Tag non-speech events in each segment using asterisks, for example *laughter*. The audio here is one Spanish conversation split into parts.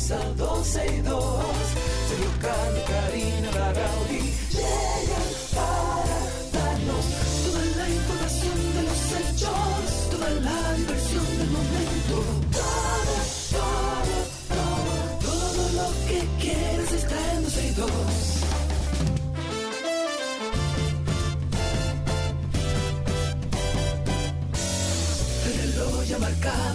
comienza 12 y 2.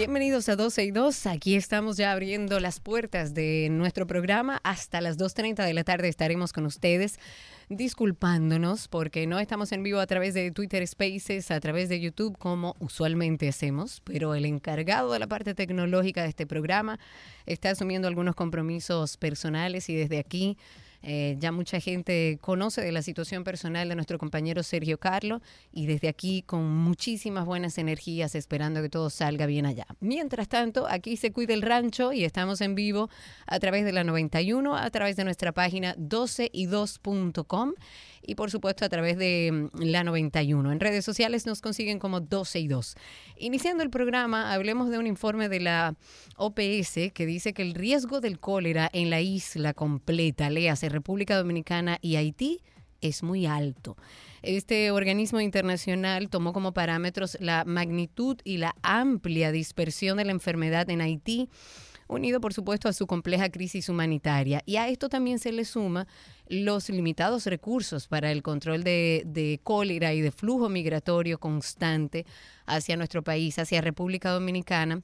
Bienvenidos a 12 y 2. Aquí estamos ya abriendo las puertas de nuestro programa. Hasta las 2.30 de la tarde estaremos con ustedes disculpándonos porque no estamos en vivo a través de Twitter Spaces, a través de YouTube como usualmente hacemos, pero el encargado de la parte tecnológica de este programa está asumiendo algunos compromisos personales y desde aquí eh, ya mucha gente conoce de la situación personal de nuestro compañero Sergio Carlo y desde aquí con muchísimas buenas energías esperando que todo salga bien allá. Mientras tanto, aquí se cuida el rancho y estamos en vivo a través de la 91, a través de nuestra página 12y2.com y por supuesto a través de mm, la 91. En redes sociales nos consiguen como 12 y 2. Iniciando el programa, hablemos de un informe de la OPS que dice que el riesgo del cólera en la isla completa, léase República Dominicana y Haití, es muy alto. Este organismo internacional tomó como parámetros la magnitud y la amplia dispersión de la enfermedad en Haití unido por supuesto a su compleja crisis humanitaria. Y a esto también se le suma los limitados recursos para el control de, de cólera y de flujo migratorio constante hacia nuestro país, hacia República Dominicana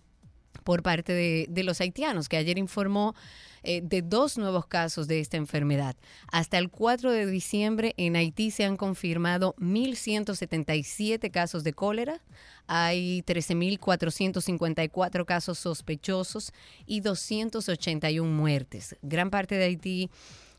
por parte de, los haitianos, que ayer informó eh, de dos nuevos casos de esta enfermedad. Hasta el 4 de diciembre en Haití se han confirmado 1.177 casos de cólera, hay 13.454 casos sospechosos y 281 muertes. Gran parte de Haití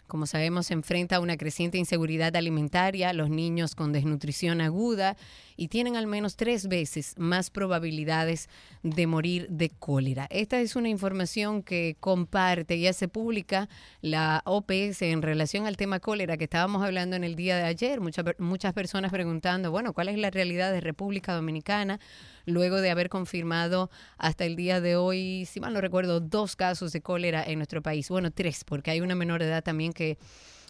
como sabemos, se enfrenta a una creciente inseguridad alimentaria, los niños con desnutrición aguda y tienen al menos tres veces más probabilidades de morir de cólera. Esta es una información que comparte y hace pública la OPS en relación al tema cólera que estábamos hablando en el día de ayer. Muchas, muchas personas preguntando, bueno, ¿cuál es la realidad de República Dominicana? Luego de haber confirmado hasta el día de hoy, si mal no recuerdo, dos casos de cólera en nuestro país. Bueno, tres, porque hay una menor de edad también que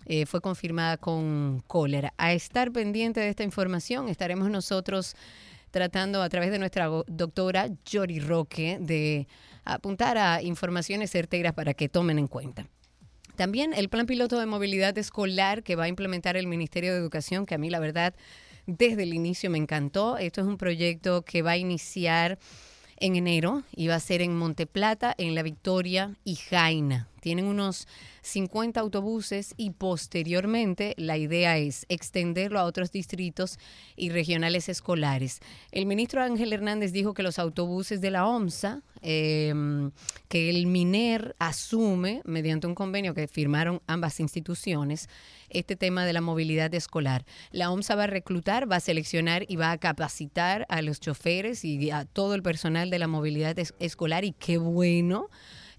eh, fue confirmada con cólera. A estar pendiente de esta información estaremos nosotros tratando a través de nuestra doctora Yori Roque de apuntar a informaciones certeras para que tomen en cuenta. También el plan piloto de movilidad escolar que va a implementar el Ministerio de Educación, que a mí la verdad desde el inicio me encantó. Esto es un proyecto que va a iniciar en enero y va a ser en Monteplata, en La Victoria y Jaina. Tienen unos 50 autobuses y posteriormente la idea es extenderlo a otros distritos y regionales escolares. El ministro Ángel Hernández dijo que los autobuses de la OMSA, eh, que el MINER asume mediante un convenio que firmaron ambas instituciones, este tema de la movilidad escolar. La OMSA va a reclutar, va a seleccionar y va a capacitar a los choferes y a todo el personal de la movilidad es escolar y qué bueno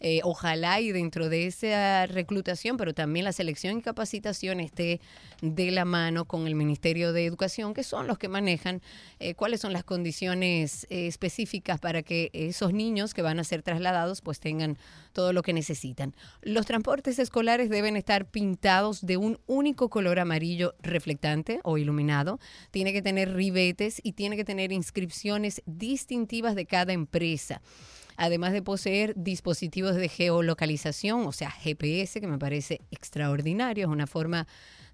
eh, ojalá y dentro de esa reclutación, pero también la selección y capacitación esté de la mano con el Ministerio de Educación, que son los que manejan eh, cuáles son las condiciones eh, específicas para que esos niños que van a ser trasladados pues tengan todo lo que necesitan. Los transportes escolares deben estar pintados de un único color amarillo reflectante o iluminado. Tiene que tener ribetes y tiene que tener inscripciones distintivas de cada empresa además de poseer dispositivos de geolocalización, o sea, GPS, que me parece extraordinario, es una forma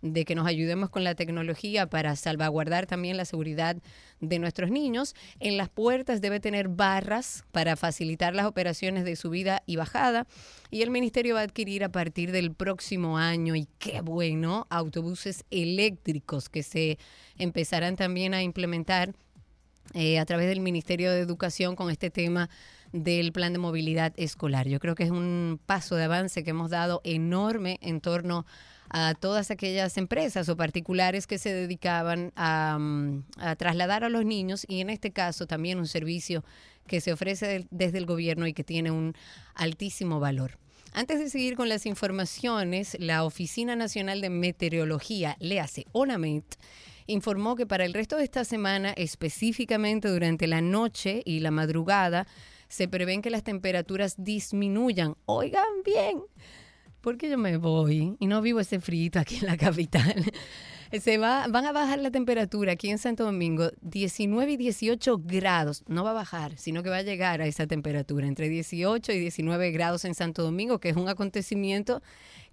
de que nos ayudemos con la tecnología para salvaguardar también la seguridad de nuestros niños. En las puertas debe tener barras para facilitar las operaciones de subida y bajada. Y el ministerio va a adquirir a partir del próximo año, y qué bueno, autobuses eléctricos que se empezarán también a implementar eh, a través del Ministerio de Educación con este tema del plan de movilidad escolar. Yo creo que es un paso de avance que hemos dado enorme en torno a todas aquellas empresas o particulares que se dedicaban a, mm, trasladar a los niños y en este caso también un servicio que se ofrece desde el gobierno y que tiene un altísimo valor. Antes de seguir con las informaciones, la Oficina Nacional de Meteorología, le hace ONAMET, informó que para el resto de esta semana, específicamente durante la noche y la madrugada, se prevén que las temperaturas disminuyan. Oigan bien, porque yo me voy y no vivo ese frío aquí en la capital. *laughs* Se va, van a bajar la temperatura aquí en Santo Domingo 19 y 18 grados. No va a bajar, sino que va a llegar a esa temperatura, entre 18 y 19 grados en Santo Domingo, que es un acontecimiento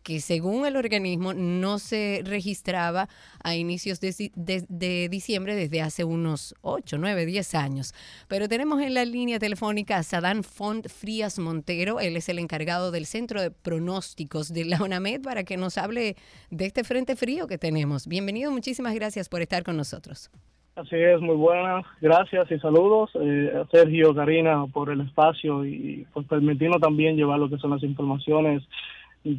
que según el organismo no se registraba a inicios de, diciembre desde hace unos 8, 9, 10 años. Pero tenemos en la línea telefónica a Sadán Font Frías Montero, él es el encargado del Centro de Pronósticos de la UNAMED para que nos hable de este frente frío que tenemos. Bienvenido, muchísimas gracias por estar con nosotros. Así es, muy buenas, gracias y saludos eh, a Sergio, Karina, por el espacio y pues permitirnos también llevar lo que son las informaciones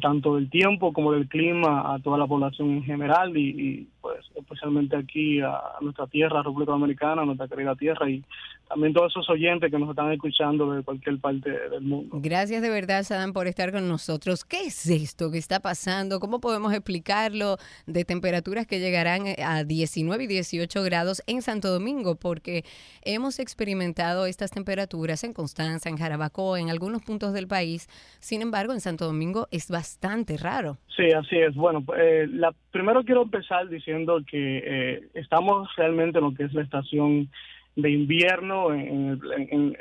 tanto del tiempo como del clima a toda la población en general y, pues especialmente aquí a nuestra tierra, República Dominicana, nuestra querida tierra y también todos esos oyentes que nos están escuchando de cualquier parte del mundo. Gracias de verdad, Sadam, por estar con nosotros. ¿Qué es esto que está pasando? ¿Cómo podemos explicarlo de temperaturas que llegarán a 19 y 18 grados en Santo Domingo? Porque hemos experimentado estas temperaturas en Constanza, en Jarabacoa, en algunos puntos del país. Sin embargo, en Santo Domingo es bastante raro. Sí, así es. Bueno, eh, la, primero quiero empezar diciendo que eh, estamos realmente en lo que es la estación de invierno en,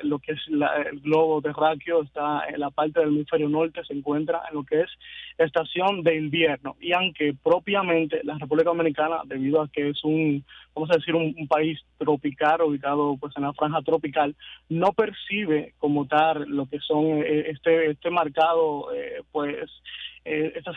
lo que es el globo terráqueo, está en la parte del hemisferio norte, se encuentra en lo que es estación de invierno. Y aunque propiamente la República Dominicana, debido a que es un, vamos a decir, un, país tropical, ubicado pues en la franja tropical, no percibe como tal lo que son eh, este, este marcado, eh, pues, eh, estas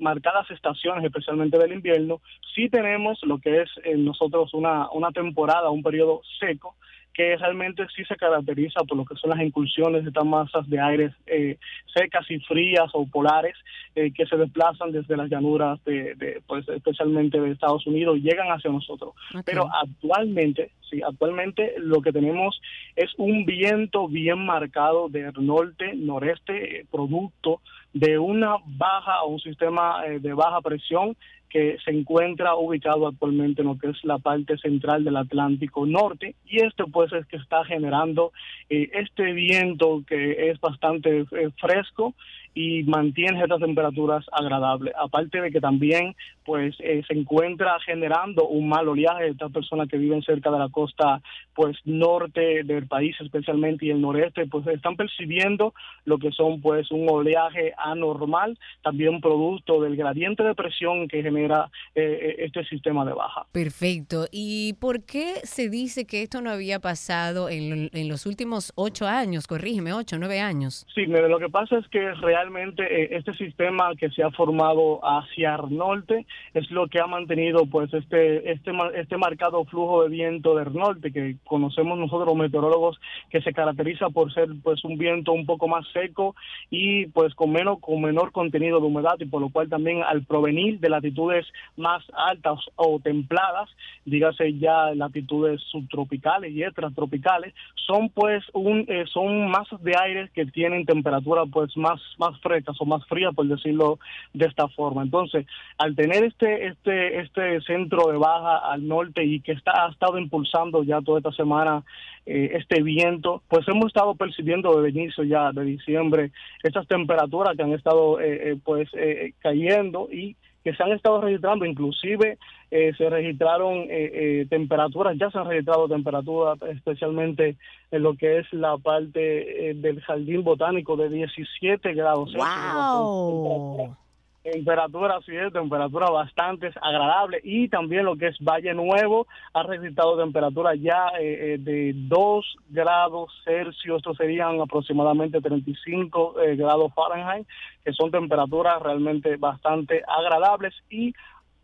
marcadas estaciones, especialmente del invierno, sí tenemos lo que es en nosotros una, una temporada, un periodo seco, que realmente sí se caracteriza por lo que son las incursiones de estas masas de aire eh, secas y frías o polares eh, que se desplazan desde las llanuras de, pues especialmente de Estados Unidos y llegan hacia nosotros. Pero actualmente, sí, actualmente lo que tenemos es un viento bien marcado del norte, noreste, producto de una baja o un sistema eh, de baja presión que se encuentra ubicado actualmente en lo que es la parte central del Atlántico Norte y esto pues es que está generando eh, este viento que es bastante eh, fresco y mantiene estas temperaturas agradables. Aparte de que también pues eh, se encuentra generando un mal oleaje de estas personas que viven cerca de la costa pues norte del país especialmente y el noreste pues están percibiendo lo que son pues un oleaje anormal, también producto del gradiente de presión que genera eh, eh, este sistema de baja. Perfecto. ¿Y por qué se dice que esto no había pasado en, en los últimos ocho años? Corrígeme, ocho, nueve años. Sí, lo que pasa es que realmente realmente eh, este sistema que se ha formado hacia el norte es lo que ha mantenido pues este este este marcado flujo de viento del norte que conocemos nosotros los meteorólogos que se caracteriza por ser pues un viento un poco más seco y pues con menos con menor contenido de humedad y por lo cual también al provenir de latitudes más altas o templadas dígase ya latitudes subtropicales y extratropicales son pues un eh, son masas de aire que tienen temperatura pues más más más frescas o más frías, por decirlo de esta forma. Entonces, al tener este, este, este centro de baja al norte y que está, ha estado impulsando ya toda esta semana eh, este viento, pues hemos estado percibiendo desde inicio ya de diciembre estas temperaturas que han estado eh, eh, pues cayendo y que se han estado registrando, inclusive eh, se registraron eh, eh, temperaturas, ya se han registrado temperaturas, especialmente en lo que es la parte del jardín botánico de 17 grados. ¡Wow! Temperatura, sí es, temperatura bastante agradable. Y también lo que es Valle Nuevo ha registrado temperaturas ya de 2 grados Celsius, estos serían aproximadamente 35 grados Fahrenheit, que son temperaturas realmente bastante agradables. Y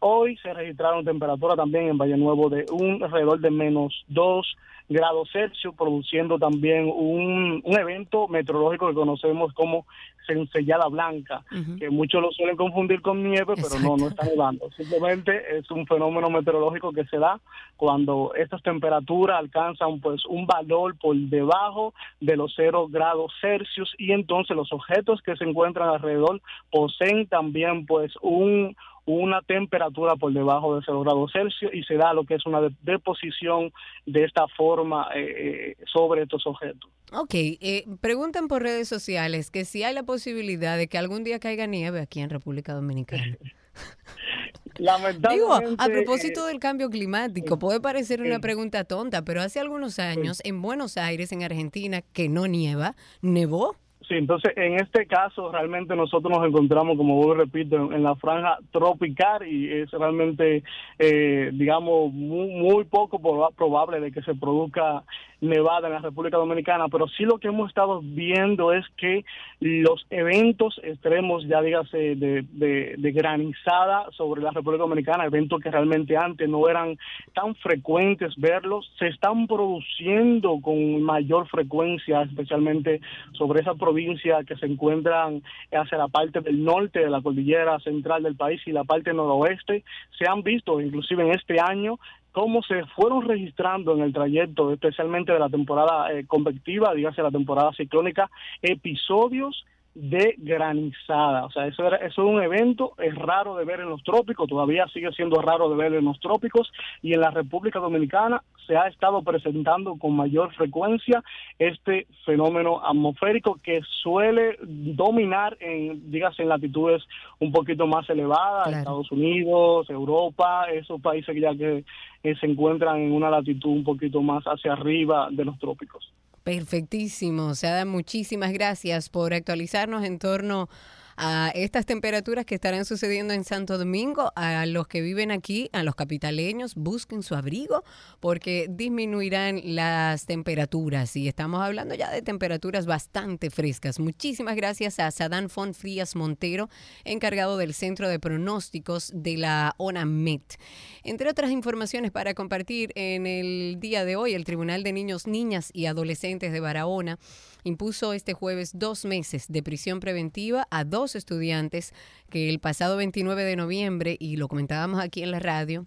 hoy se registraron temperaturas también en Valle Nuevo de un alrededor de menos 2 grados Celsius, produciendo también un, un evento meteorológico que conocemos como cencellada blanca, que muchos lo suelen confundir con nieve, pero no, no está nevando. Simplemente es un fenómeno meteorológico que se da cuando estas temperaturas alcanzan pues un valor por debajo de los 0 grados Celsius y entonces los objetos que se encuentran alrededor poseen también pues un una temperatura por debajo de 0 grados Celsius y se da lo que es una deposición de esta forma eh, eh, sobre estos objetos. Ok, eh, preguntan por redes sociales que si hay la posibilidad de que algún día caiga nieve aquí en República Dominicana. *laughs* Digo, a propósito del cambio climático, puede parecer una pregunta tonta, pero hace algunos años en Buenos Aires, en Argentina, que no nieva, nevó. Sí, entonces en este caso realmente nosotros nos encontramos, como vos repito, en, la franja tropical y es realmente, eh, digamos, muy, muy poco probable de que se produzca nevada en la República Dominicana, pero sí lo que hemos estado viendo es que los eventos extremos, ya dígase de, de, granizada sobre la República Dominicana, eventos que realmente antes no eran tan frecuentes verlos, se están produciendo con mayor frecuencia, especialmente sobre esa provincia que se encuentran hacia la parte del norte de la cordillera central del país y la parte noroeste. Se han visto, inclusive en este año, cómo se fueron registrando en el trayecto, especialmente de la temporada eh, convectiva, dígase la temporada ciclónica, episodios de granizada. O sea, eso, era, eso es un evento, es raro de ver en los trópicos, todavía sigue siendo raro de ver en los trópicos y en la República Dominicana se ha estado presentando con mayor frecuencia este fenómeno atmosférico que suele dominar en, dígase, en latitudes un poquito más elevadas, Estados Unidos, Europa, esos países ya que se encuentran en una latitud un poquito más hacia arriba de los trópicos. Perfectísimo. Sada, muchísimas gracias por actualizarnos en torno a estas temperaturas que estarán sucediendo en Santo Domingo. A los que viven aquí, a los capitaleños, busquen su abrigo porque disminuirán las temperaturas. Y estamos hablando ya de temperaturas bastante frescas. Muchísimas gracias a Sadán Font Frías Montero, encargado del Centro de Pronósticos de la ONAMET. Entre otras informaciones para compartir en el día de hoy, el Tribunal de Niños, Niñas y Adolescentes de Barahona impuso este jueves dos meses de prisión preventiva a dos estudiantes que el pasado 29 de noviembre, y lo comentábamos aquí en la radio,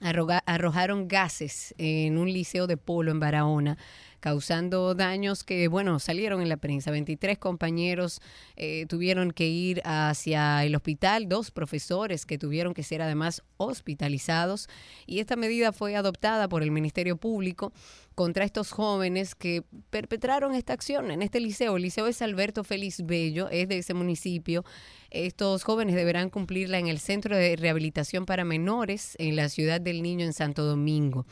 arrojaron gases en un liceo de polo en Barahona causando daños que, bueno, salieron en la prensa. 23 compañeros eh, tuvieron que ir hacia el hospital, dos profesores que tuvieron que ser además hospitalizados y esta medida fue adoptada por el Ministerio Público contra estos jóvenes que perpetraron esta acción en este liceo. El liceo es Alberto Félix Bello, es de ese municipio. Estos jóvenes deberán cumplirla en el Centro de Rehabilitación para Menores en la ciudad del Niño en Santo Domingo.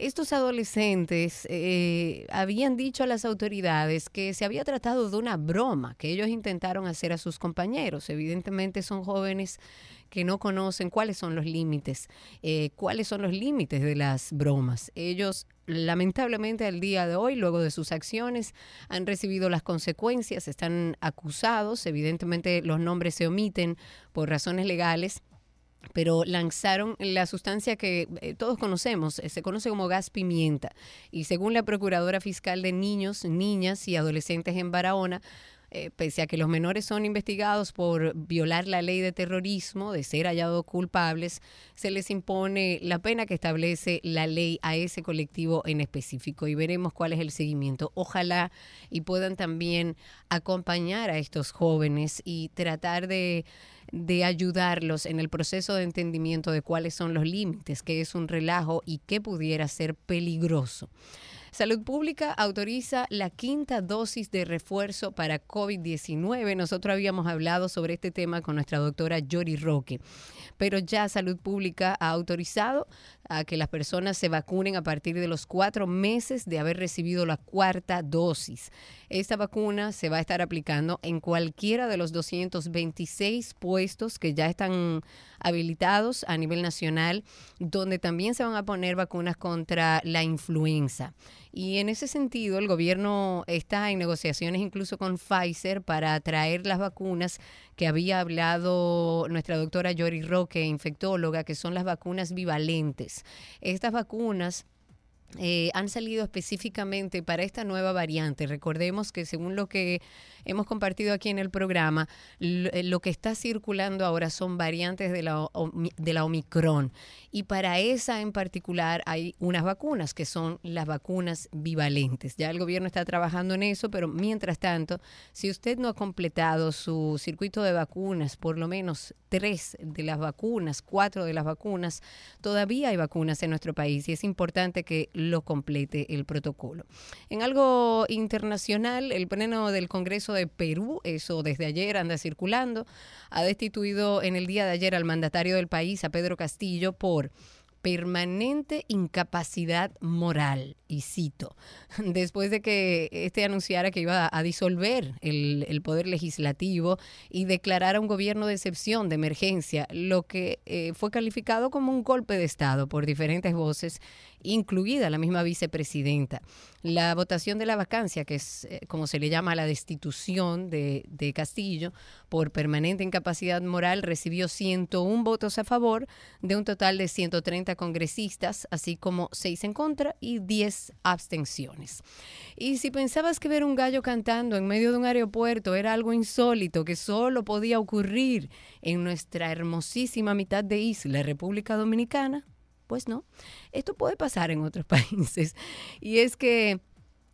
Estos adolescentes eh, habían dicho a las autoridades que se había tratado de una broma que ellos intentaron hacer a sus compañeros. Evidentemente son jóvenes que no conocen cuáles son los límites, eh, cuáles son los límites de las bromas. Ellos lamentablemente al día de hoy, luego de sus acciones, han recibido las consecuencias, están acusados, evidentemente los nombres se omiten por razones legales pero lanzaron la sustancia que eh, todos conocemos, eh, se conoce como gas pimienta. Y según la Procuradora Fiscal de Niños, Niñas y Adolescentes en Barahona, eh, pese a que los menores son investigados por violar la ley de terrorismo, de ser hallados culpables, se les impone la pena que establece la ley a ese colectivo en específico y veremos cuál es el seguimiento. Ojalá y puedan también acompañar a estos jóvenes y tratar de de ayudarlos en el proceso de entendimiento de cuáles son los límites, qué es un relajo y qué pudiera ser peligroso. Salud Pública autoriza la quinta dosis de refuerzo para COVID-19. Nosotros habíamos hablado sobre este tema con nuestra doctora Yori Roque, pero ya Salud Pública ha autorizado a que las personas se vacunen a partir de los cuatro meses de haber recibido la cuarta dosis. Esta vacuna se va a estar aplicando en cualquiera de los 226 puestos que ya están habilitados a nivel nacional, donde también se van a poner vacunas contra la influenza. Y en ese sentido, el gobierno está en negociaciones incluso con Pfizer para traer las vacunas que había hablado nuestra doctora Yori Roque, infectóloga, que son las vacunas bivalentes. Estas vacunas eh, han salido específicamente para esta nueva variante. Recordemos que según lo que hemos compartido aquí en el programa, eh, lo, que está circulando ahora son variantes de la, de la Omicron. Y para esa en particular hay unas vacunas, que son las vacunas bivalentes. Ya el gobierno está trabajando en eso, pero mientras tanto, si usted no ha completado su circuito de vacunas, por lo menos tres de las vacunas, cuatro de las vacunas, todavía hay vacunas en nuestro país y es importante que lo complete el protocolo. En algo internacional, el Pleno del Congreso de Perú, eso desde ayer anda circulando, ha destituido en el día de ayer al mandatario del país, a Pedro Castillo, por permanente incapacidad moral, y cito, *laughs* después de que este anunciara que iba a disolver el, poder legislativo y declarara un gobierno de excepción, de emergencia, lo que eh, fue calificado como un golpe de Estado por diferentes voces, incluida la misma vicepresidenta. La votación de la vacancia, que es eh, como se le llama la destitución de, de Castillo por permanente incapacidad moral, recibió 101 votos a favor de un total de 130 congresistas, así como 6 en contra y 10 abstenciones. Y si pensabas que ver un gallo cantando en medio de un aeropuerto era algo insólito que solo podía ocurrir en nuestra hermosísima mitad de isla, República Dominicana, pues no, esto puede pasar en otros *laughs* países. Y es que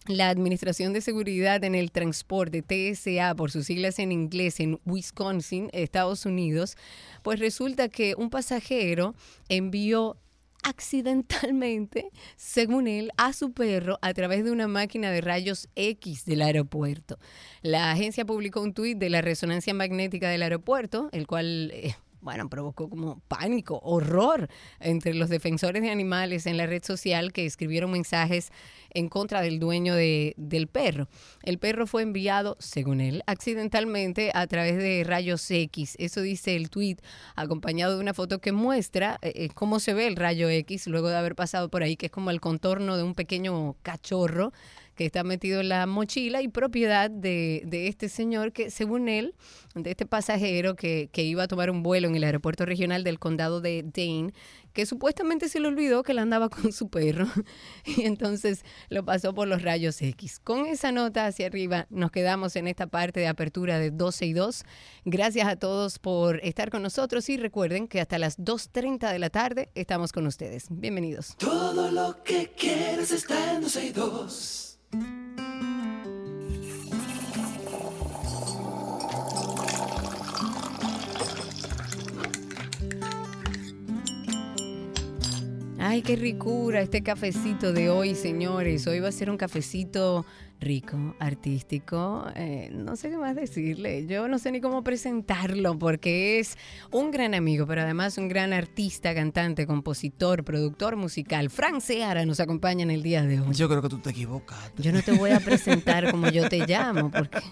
la Administración de Seguridad en el Transporte, TSA, por sus siglas en inglés, en Wisconsin, Estados Unidos, pues resulta que un pasajero envió accidentalmente, según él, a su perro a través de una máquina de rayos X del aeropuerto. La agencia publicó un tuit de la resonancia magnética del aeropuerto, el cual eh, bueno, provocó como pánico, horror entre los defensores de animales en la red social que escribieron mensajes en contra del dueño de, del perro. El perro fue enviado, según él, accidentalmente a través de rayos X. Eso dice el tweet, acompañado de una foto que muestra eh, eh, cómo se ve el rayo X luego de haber pasado por ahí, que es como el contorno de un pequeño cachorro que está metido en la mochila y propiedad de, de este señor que, según él, de este pasajero que, que, iba a tomar un vuelo en el aeropuerto regional del condado de Dane, que supuestamente se le olvidó que él andaba con su perro *laughs* y entonces lo pasó por los rayos X. Con esa nota hacia arriba nos quedamos en esta parte de apertura de 12 y 2. Gracias a todos por estar con nosotros y recuerden que hasta las 2.30 de la tarde estamos con ustedes. Bienvenidos. Todo lo que quieres está en 12 y 2. Ay, qué ricura este cafecito de hoy, señores. Hoy va a ser un cafecito rico, artístico, eh, no sé qué más decirle, yo no sé ni cómo presentarlo porque es un gran amigo, pero además un gran artista, cantante, compositor, productor musical. Frank Seara nos acompaña en el día de hoy. Yo creo que tú te equivocaste. Yo no te voy a *laughs* presentar como yo te llamo porque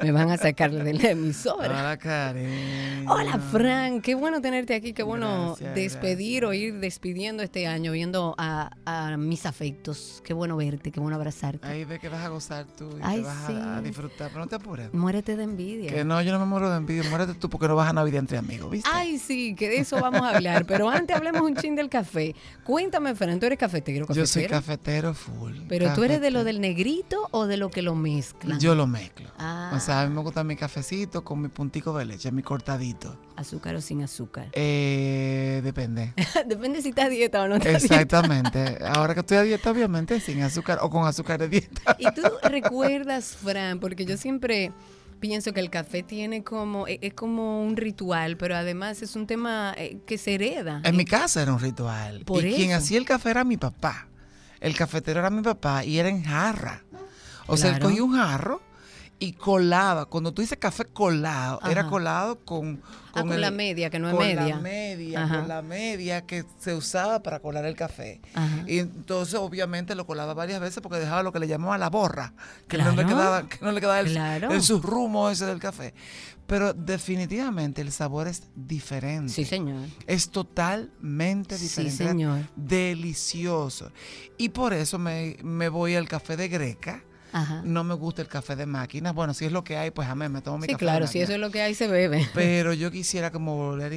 me van a sacar de la emisora. Hola, Karen. Hola, Frank, qué bueno tenerte aquí, qué bueno despedir o ir despidiendo este año, viendo a, a mis afectos. Qué bueno verte, qué bueno abrazarte. Ahí ve que vas a gozar tú y Ay, te vas sí. a disfrutar. Pero no te apures. Muérete de envidia. Que no, yo no me muero de envidia. Muérete tú porque no vas a Navidad entre amigos, ¿viste? Ay, sí, que de eso vamos a hablar. Pero antes hablemos un chin del café. Cuéntame, Fran, ¿tú eres cafetero? yo soy cafetero? cafetero full. Pero tú eres de lo cafetero. del negrito o de lo que lo mezclan. Yo lo mezclo. Ah. O sea, a mí me gusta mi cafecito con mi puntico de leche, mi cortadito. Azúcar o sin azúcar. Eh, depende. *laughs* Depende si estás a dieta o no estás a dieta. Exactamente. Ahora que estoy a dieta, obviamente, sin azúcar o con azúcar de dieta. Y tú recuerdas, Fran, porque yo siempre pienso que el café tiene como, e- es como un ritual, pero además es un tema eh, que se hereda. En mi casa era un ritual. Por y quien eso. hacía el café era mi papá. El cafetero era mi papá y era en jarra. O sea, él cogía un jarro y colaba. Cuando tú dices café colado, era colado con, Ah, con el- la media, que no es con media. la media, Ajá. con la media que se usaba para colar el café. Ajá. Y entonces obviamente lo colaba varias veces porque dejaba lo que le llamaban la borra, que no le quedaba, que no le quedaba el, Claro. el ese del café. Pero definitivamente el sabor es diferente. Sí, señor. Es totalmente Sí, diferente. Era señor. Delicioso. Y por eso me, me voy al café de Greca. Ajá. No me gusta el café de máquina. Bueno, si es lo que hay, pues amén, me tomo mi Sí, café claro, de si eso es lo que hay, se bebe. Pero yo quisiera como volver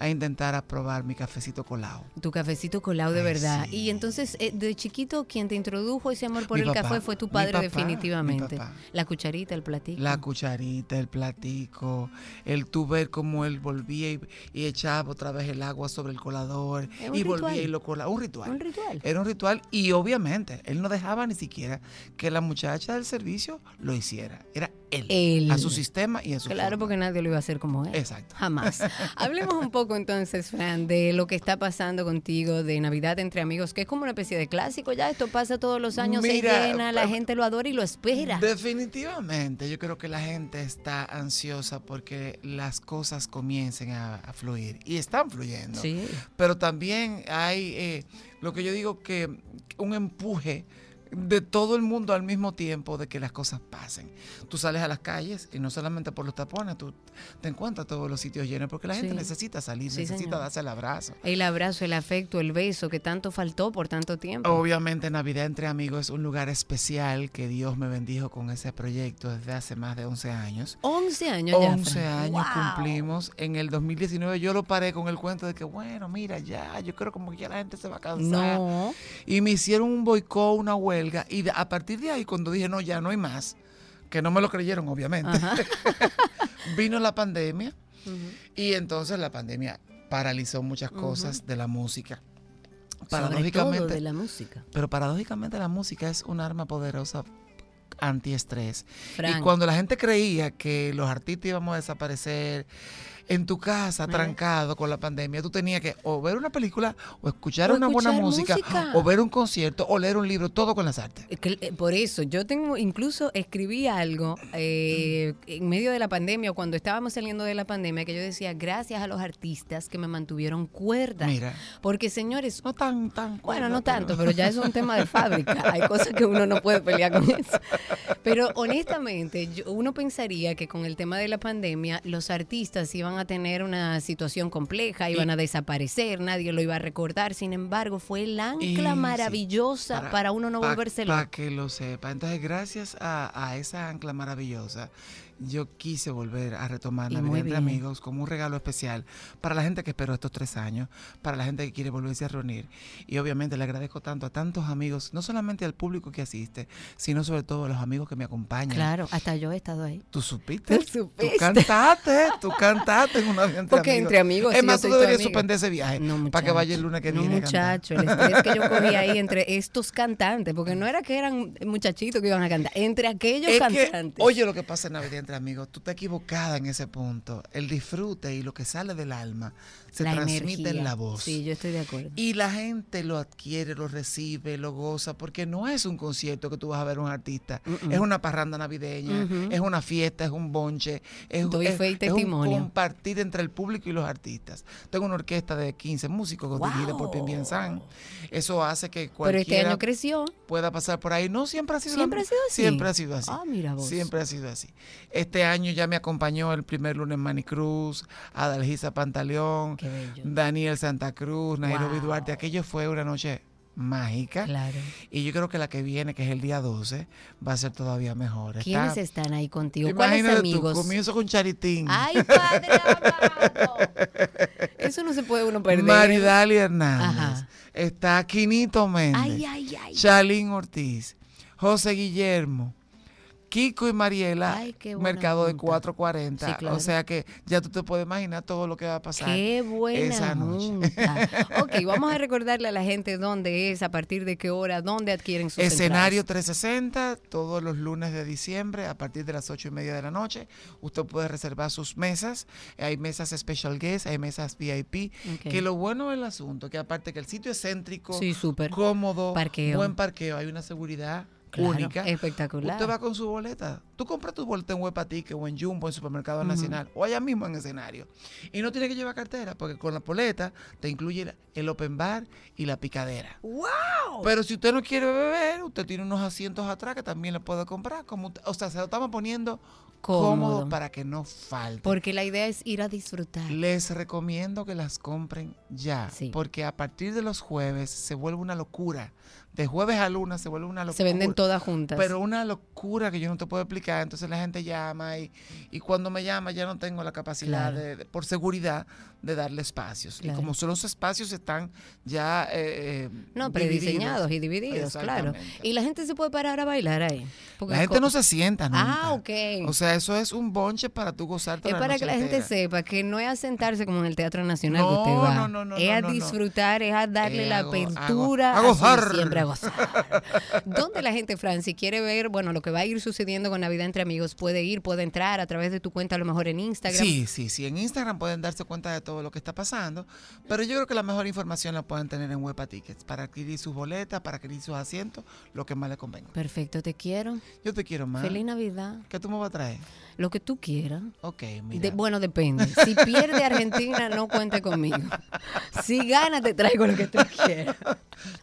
a intentar a probar mi cafecito colado. Tu cafecito colado de Ay, verdad. sí. Y entonces, eh, de chiquito, quien te introdujo ese amor por Mi el papá, café fue tu padre papá, definitivamente. La cucharita, el platito. La cucharita, el platico, el tú ver cómo él volvía y, y echaba otra vez el agua sobre el colador y volvía y lo colaba. Un ritual. Un ritual. Era un ritual y obviamente él no dejaba ni siquiera que la muchacha del servicio lo hiciera. Era él. Él. A su sistema y a su Claro, forma. porque nadie lo iba a hacer como él. Exacto. Jamás. *laughs* Hablemos un poco entonces, Fran, de lo que está pasando contigo de Navidad entre amigos, que es como una especie de clásico. Ya esto pasa todos los años, Mira, se llena, la gente lo adora y lo espera. Definitivamente, yo creo que la gente está ansiosa porque las cosas comiencen a, a fluir y están fluyendo. Sí. Pero también hay eh, lo que yo digo que un empuje de todo el mundo al mismo tiempo de que las cosas pasen. Tú sales a las calles y no solamente por los tapones, tú te encuentras todos los sitios llenos porque la gente Sí. necesita salir, Sí, necesita señor. darse el abrazo. El abrazo, el afecto, el beso que tanto faltó por tanto tiempo. Obviamente Navidad entre amigos es un lugar especial que Dios me bendijo con ese proyecto desde hace más de 11 años. 11 años ya. 11 Fran. años Wow. cumplimos. En el 2019 yo lo paré con el cuento de que, bueno, mira, ya, yo creo como que ya la gente se va a cansar. No. Y me hicieron un boicot, una huelga. Y a partir de ahí, cuando dije, no, ya no hay más, que no me lo creyeron, obviamente, *laughs* vino la pandemia. Y entonces la pandemia paralizó muchas cosas de la música. Sobre todo Paradójicamente, de la música. pero paradójicamente la música es un arma poderosa antiestrés. Y cuando la gente creía que los artistas íbamos a desaparecer en tu casa, trancado con la pandemia, tú tenías que o ver una película, o escuchar O una buena música, música. o ver un concierto, o leer un libro, todo con las artes. Eh, Por eso, yo tengo, incluso escribí algo eh, en medio de la pandemia, o cuando estábamos saliendo de la pandemia, que yo decía, gracias a los artistas que me mantuvieron cuerda. Mira, Porque, señores, no tan, tan. bueno, no tanto, pero ya es un tema de fábrica. *laughs* Hay cosas que uno no puede pelear con eso. Pero honestamente, yo- uno pensaría que con el tema de la pandemia, los artistas iban a tener una situación compleja, iban a desaparecer, nadie lo iba a recordar. Sin embargo, fue el Y ancla sí, maravillosa para, uno no volverse Para loco. que lo sepa. Entonces, gracias a, a esa ancla maravillosa, yo quise volver a retomar Y Navidad muy entre amigos como un regalo especial para la gente que esperó estos tres años, para la gente que quiere volverse a reunir. Y obviamente le agradezco tanto a tantos amigos, no solamente al público que asiste, sino sobre todo a los amigos que me acompañan. Claro, hasta yo he estado ahí. ¿Tú supiste? *laughs* Tú supiste. Tú cantaste, tú cantaste en una de entre Porque amigos. entre amigos, Es más, tú deberías suspender ese viaje No, para que vaya el lunes que no, viene. muchacho, el estrés que yo cogí ahí *laughs* entre estos cantantes, porque no era que eran muchachitos que iban a cantar, entre aquellos Es que, cantantes. oye lo que pasa en Navidad amigos, tú estás equivocada en ese punto. El disfrute y lo que sale del alma se la transmite energía. en la voz. Sí, yo estoy de acuerdo. Y la gente lo adquiere, lo recibe, lo goza, porque no es un concierto que tú vas a ver a un artista, es una parranda navideña, Ujú. es una fiesta, es un bonche, es, Doy es- fe y es testimonio. un compartir entre el público y los artistas. Tengo una orquesta de 15 músicos dirigida por Pim Bien San. Eso hace que Pero cualquiera este año creció. pueda pasar por ahí. No siempre ha sido la- ¿Siempre ha sido así? Siempre ha sido así. Ah, mira vos. Siempre ha sido así. Este año ya me acompañó el primer lunes Manny Cruz, Adalgisa Pantaleón, Qué bello. Daniel Santa Cruz, Nairobi Wow. Duarte. Aquello fue una noche mágica. Claro. Y yo creo que la que viene, que es el día 12, va a ser todavía mejor. Está- ¿Quiénes están ahí contigo? ¿Cuáles tú, amigos? comienzo con Charitín. ¡Ay, padre amado! Eso no se puede uno perder. Maridali Hernández. Ajá. Está Quinito Méndez. Ay, ay, ay. Charlín Ortiz, José Guillermo, Kiko y Mariela, Ay, mercado de junta. 440. Sí, claro. O sea que ya tú te puedes imaginar todo lo que va a pasar. Qué buena esa noche. *laughs* Ok, vamos a recordarle a la gente dónde es, a partir de qué hora, dónde adquieren sus Escenario entradas. 360, todos los lunes de diciembre, a partir de las 8 y media de la noche. Usted puede reservar sus mesas. Hay mesas special guest, hay mesas VIP. Que lo bueno del asunto, que aparte que el sitio es céntrico, Sí, súper. cómodo, Parqueo. buen parqueo, hay una seguridad Claro, única. espectacular. Usted va con su boleta. Tú compras tu boleta en Huepatique o en Jumbo, en Supermercado Nacional, o allá mismo en escenario. Y no tiene que llevar cartera, porque con la boleta te incluye el open bar y la picadera. ¡Wow! Pero si usted no quiere beber, usted tiene unos asientos atrás que también le puede comprar. Como o sea, se lo estamos poniendo cómodo. Cómodo. para que no falte. Porque la idea es ir a disfrutar. Les recomiendo que las compren ya, Sí. porque a partir de los jueves se vuelve una locura. De jueves a luna se vuelve una locura. Se venden todas juntas. Pero una locura que yo no te puedo explicar. Entonces la gente llama y, y cuando me llama ya no tengo la capacidad, Claro. de, de- por seguridad, de darle espacios. Claro. Y como son los espacios están ya eh, eh, no, prediseñados y divididos, claro. Y la gente se puede parar a bailar ahí. Porque La gente no se sienta nunca. Ah, ok. O sea, eso es un bonche para tú gozarte es la para noche que la gente sepa que no es a sentarse como en el Teatro Nacional que No, usted va. no, no, no, es no, a no. disfrutar, es a darle Eh, la a go- a go- apertura. a gozar. siempre a gozar. *laughs* ¿Dónde la gente, Fran, si quiere ver, bueno, lo que va a ir sucediendo con Navidad entre amigos, puede ir, puede entrar a través de tu cuenta, a lo mejor en Instagram? Sí, sí, sí. En Instagram pueden darse cuenta de todo lo que está pasando, pero yo creo que la mejor información la pueden tener en Huepa Tickets para adquirir sus boletas, para adquirir sus asientos, lo que más les convenga. Perfecto, te quiero. Yo te quiero más. Feliz Navidad. ¿Qué tú me vas a traer? Lo que tú quieras. Ok, mira. De- bueno, depende. Si pierde Argentina, no cuente conmigo. Si gana, te traigo lo que tú quieras.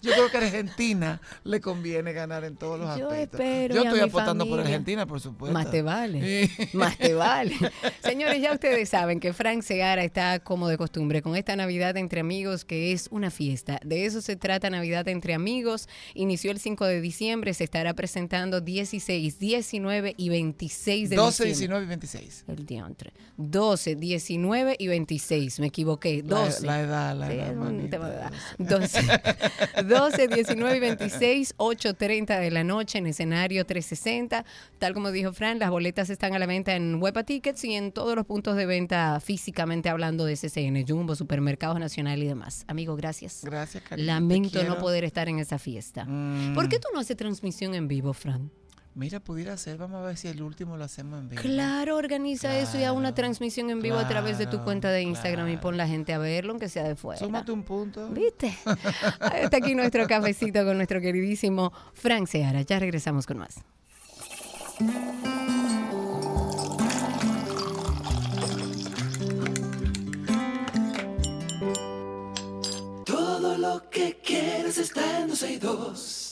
Yo creo que a Argentina le conviene ganar en todos los Yo aspectos. espero, Yo estoy apostando por. Argentina, por supuesto. Más te vale. Sí. Más te vale. *laughs* Señores, ya ustedes saben que Frank Seara está como de costumbre con esta Navidad entre amigos que es una fiesta. De eso se trata Navidad entre amigos. Inició el 5 de diciembre, se estará presentando 16, 19 y 26 de 12, diciembre. 19 y 26. El diantre. 12, 19 y 26. Me equivoqué. La, 12. la edad, la Sí, edad. es un manita, tema de edad. 12. 12, 12, 19 y 26, 8.30 de la noche en escenario 360. Tal como dijo Fran, las boletas están a la venta en Huepa Tickets y en todos los puntos de venta físicamente hablando de CCN, Jumbo, Supermercados Nacional y demás. Amigo, gracias. Gracias, cariño. Lamento no poder estar en esa fiesta. Mm. ¿Por qué tú no haces transmisión en vivo, Fran? Mira, pudiera ser, vamos a ver si el último lo hacemos en vivo. Claro, organiza eso y haz una transmisión en vivo a través de tu cuenta de Instagram y pon la gente a verlo, aunque sea de fuera. Súmate un punto. ¿Viste? *laughs* Ahí está aquí nuestro cafecito con nuestro queridísimo Frank Seara. Ya regresamos con más. Todo lo que quieres está en 262.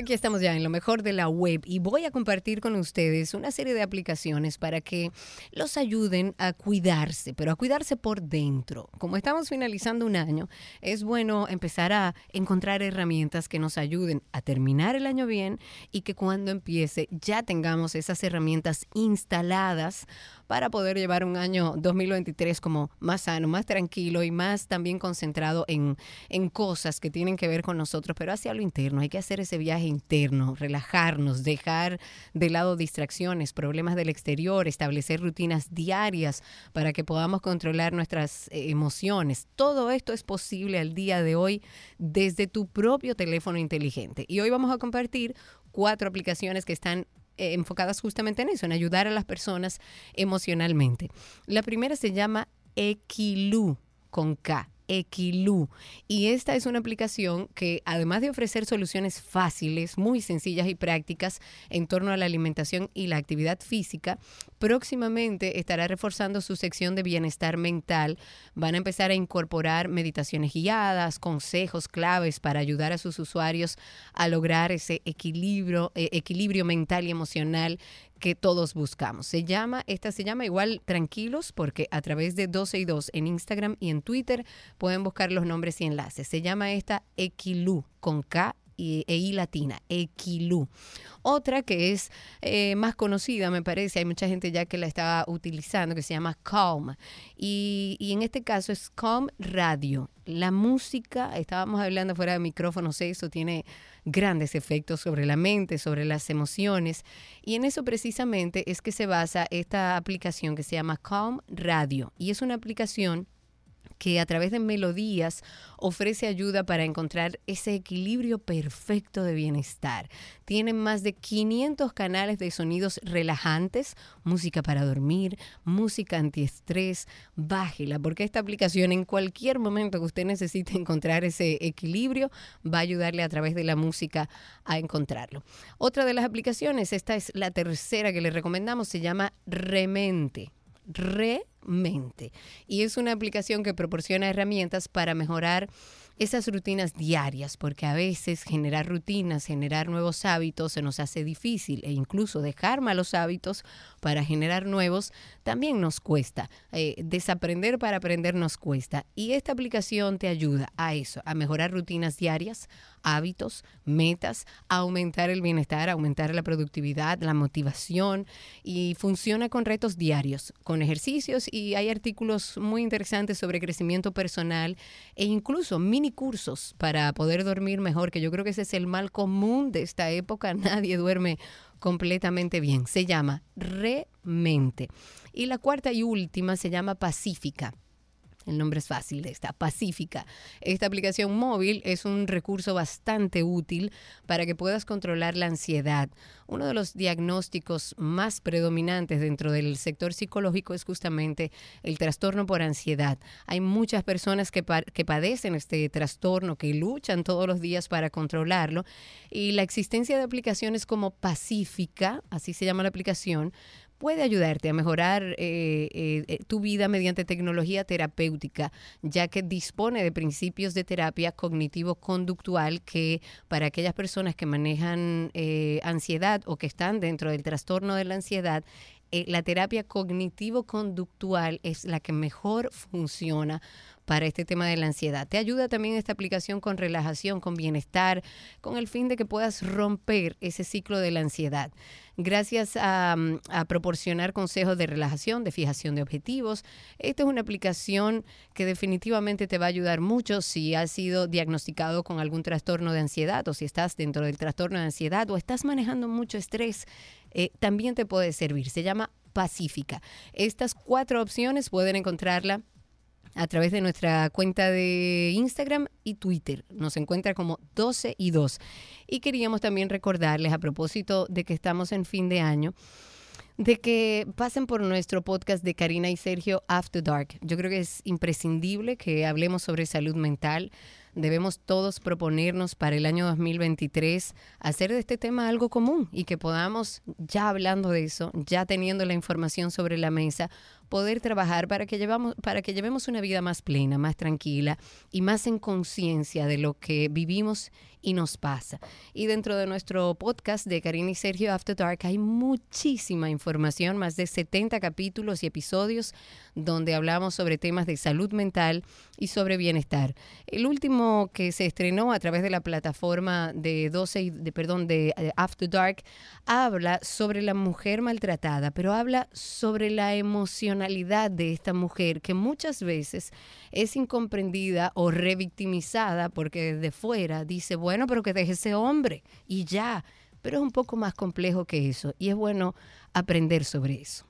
Aquí estamos ya en lo mejor de la web y voy a compartir con ustedes una serie de aplicaciones para que los ayuden a cuidarse, pero a cuidarse por dentro. Como estamos finalizando un año, es bueno empezar a encontrar herramientas que nos ayuden a terminar el año bien y que cuando empiece ya tengamos esas herramientas instaladas para poder llevar un año 2023 como más sano, más tranquilo y más también concentrado en, en cosas que tienen que ver con nosotros, pero hacia lo interno. Hay que hacer ese viaje interno, relajarnos, dejar de lado distracciones, problemas del exterior, establecer rutinas diarias para que podamos controlar nuestras eh, emociones. Todo esto es posible al día de hoy desde tu propio teléfono inteligente. Y hoy vamos a compartir cuatro aplicaciones que están eh, enfocadas justamente en eso, en ayudar a las personas emocionalmente. La primera se llama Equilu, con K. Equilu. Y esta es una aplicación que además de ofrecer soluciones fáciles, muy sencillas y prácticas en torno a la alimentación y la actividad física, próximamente estará reforzando su sección de bienestar mental. Van a empezar a incorporar meditaciones guiadas, consejos claves para ayudar a sus usuarios a lograr ese equilibrio, eh, equilibrio mental y emocional que todos buscamos. Se llama, esta se llama igual Tranquilos, porque a través de 12 y 2 en Instagram y en Twitter pueden buscar los nombres y enlaces. Se llama esta Equilu, con K y, e I latina, Equilu. Otra que es eh, más conocida, me parece, hay mucha gente ya que la está utilizando, que se llama Calm. Y, y en este caso es Calm Radio. La música, estábamos hablando fuera de micrófonos, eso tiene grandes efectos sobre la mente, sobre las emociones. Y en eso precisamente es que se basa esta aplicación que se llama Calm Radio. Y es una aplicación que a través de melodías ofrece ayuda para encontrar ese equilibrio perfecto de bienestar. Tienen más de 500 canales de sonidos relajantes, música para dormir, música antiestrés. Bájela, porque esta aplicación en cualquier momento que usted necesite encontrar ese equilibrio va a ayudarle a través de la música a encontrarlo. Otra de las aplicaciones, esta es la tercera que le recomendamos, se llama Remente. Remente. Y es una aplicación que proporciona herramientas para mejorar esas rutinas diarias, porque a veces generar rutinas, generar nuevos hábitos se nos hace difícil e incluso dejar malos hábitos para generar nuevos también nos cuesta. Eh, desaprender para aprender nos cuesta. Y esta aplicación te ayuda a eso, a mejorar rutinas diarias, hábitos, metas, aumentar el bienestar, aumentar la productividad, la motivación y funciona con retos diarios, con ejercicios y hay artículos muy interesantes sobre crecimiento personal e incluso mini cursos para poder dormir mejor, que yo creo que ese es el mal común de esta época. *laughs* Nadie duerme completamente bien. Se llama Remente. Y la cuarta y última se llama Pacífica. El nombre es fácil de esta, Pacífica. Esta aplicación móvil es un recurso bastante útil para que puedas controlar la ansiedad. Uno de los diagnósticos más predominantes dentro del sector psicológico es justamente el trastorno por ansiedad. Hay muchas personas que, que padecen este trastorno, que luchan todos los días para controlarlo y la existencia de aplicaciones como Pacífica, así se llama la aplicación, puede ayudarte a mejorar eh, eh, eh, tu vida mediante tecnología terapéutica, ya que dispone de principios de terapia cognitivo-conductual que para aquellas personas que manejan ansiedad o que están dentro del trastorno de la ansiedad, la terapia cognitivo-conductual es la que mejor funciona para este tema de la ansiedad. Te ayuda también esta aplicación con relajación, con bienestar, con el fin de que puedas romper ese ciclo de la ansiedad. Gracias a, proporcionar consejos de relajación, de fijación de objetivos. Esta es una aplicación que definitivamente te va a ayudar mucho si has sido diagnosticado con algún trastorno de ansiedad o si estás dentro del trastorno de ansiedad o estás manejando mucho estrés. Eh, también te puede servir. Se llama Pacífica. Estas cuatro opciones pueden encontrarla a través de nuestra cuenta de Instagram y Twitter. Nos encuentra como 12 y 2. Y queríamos también recordarles a propósito de que estamos en fin de año de que pasen por nuestro podcast de Karina y Sergio After Dark. Yo creo que es imprescindible que hablemos sobre salud mental. Debemos todos proponernos para el año 2023 hacer de este tema algo común y que podamos, ya hablando de eso, ya teniendo la información sobre la mesa, poder trabajar para que, llevamos, para que llevemos una vida más plena, más tranquila y más en conciencia de lo que vivimos y nos pasa. Y dentro de nuestro podcast de Karina y Sergio After Dark hay muchísima información, más de 70 capítulos y episodios donde hablamos sobre temas de salud mental y sobre bienestar. El último que se estrenó a través de la plataforma de 12 de perdón de eh, After Dark habla sobre la mujer maltratada, pero habla sobre la emocionalidad de esta mujer que muchas veces es incomprendida o revictimizada porque desde fuera dice, bueno, pero que deje ese hombre y ya. Pero es un poco más complejo que eso y es bueno aprender sobre eso.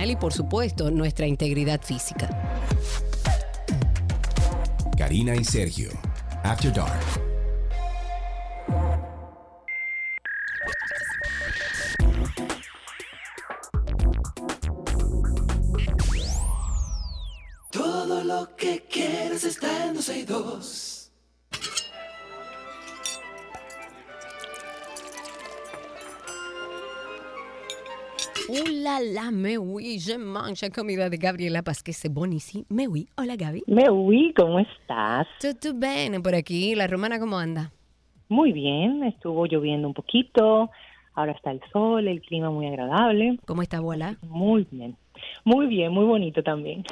y por supuesto nuestra integridad física. Karina y Sergio, After Dark. Todo lo que quieres está en 2. Hola, la me oui, je mange comida de Gabriela Pasquez Bonici. Me oui. Hola, Gaby. Me oui, ¿cómo estás? Todo bien por aquí. La romana, ¿cómo anda? Muy bien, estuvo lloviendo un poquito, ahora está el sol, el clima muy agradable. ¿Cómo está, abuela? Muy bien. Muy bien, muy bonito también.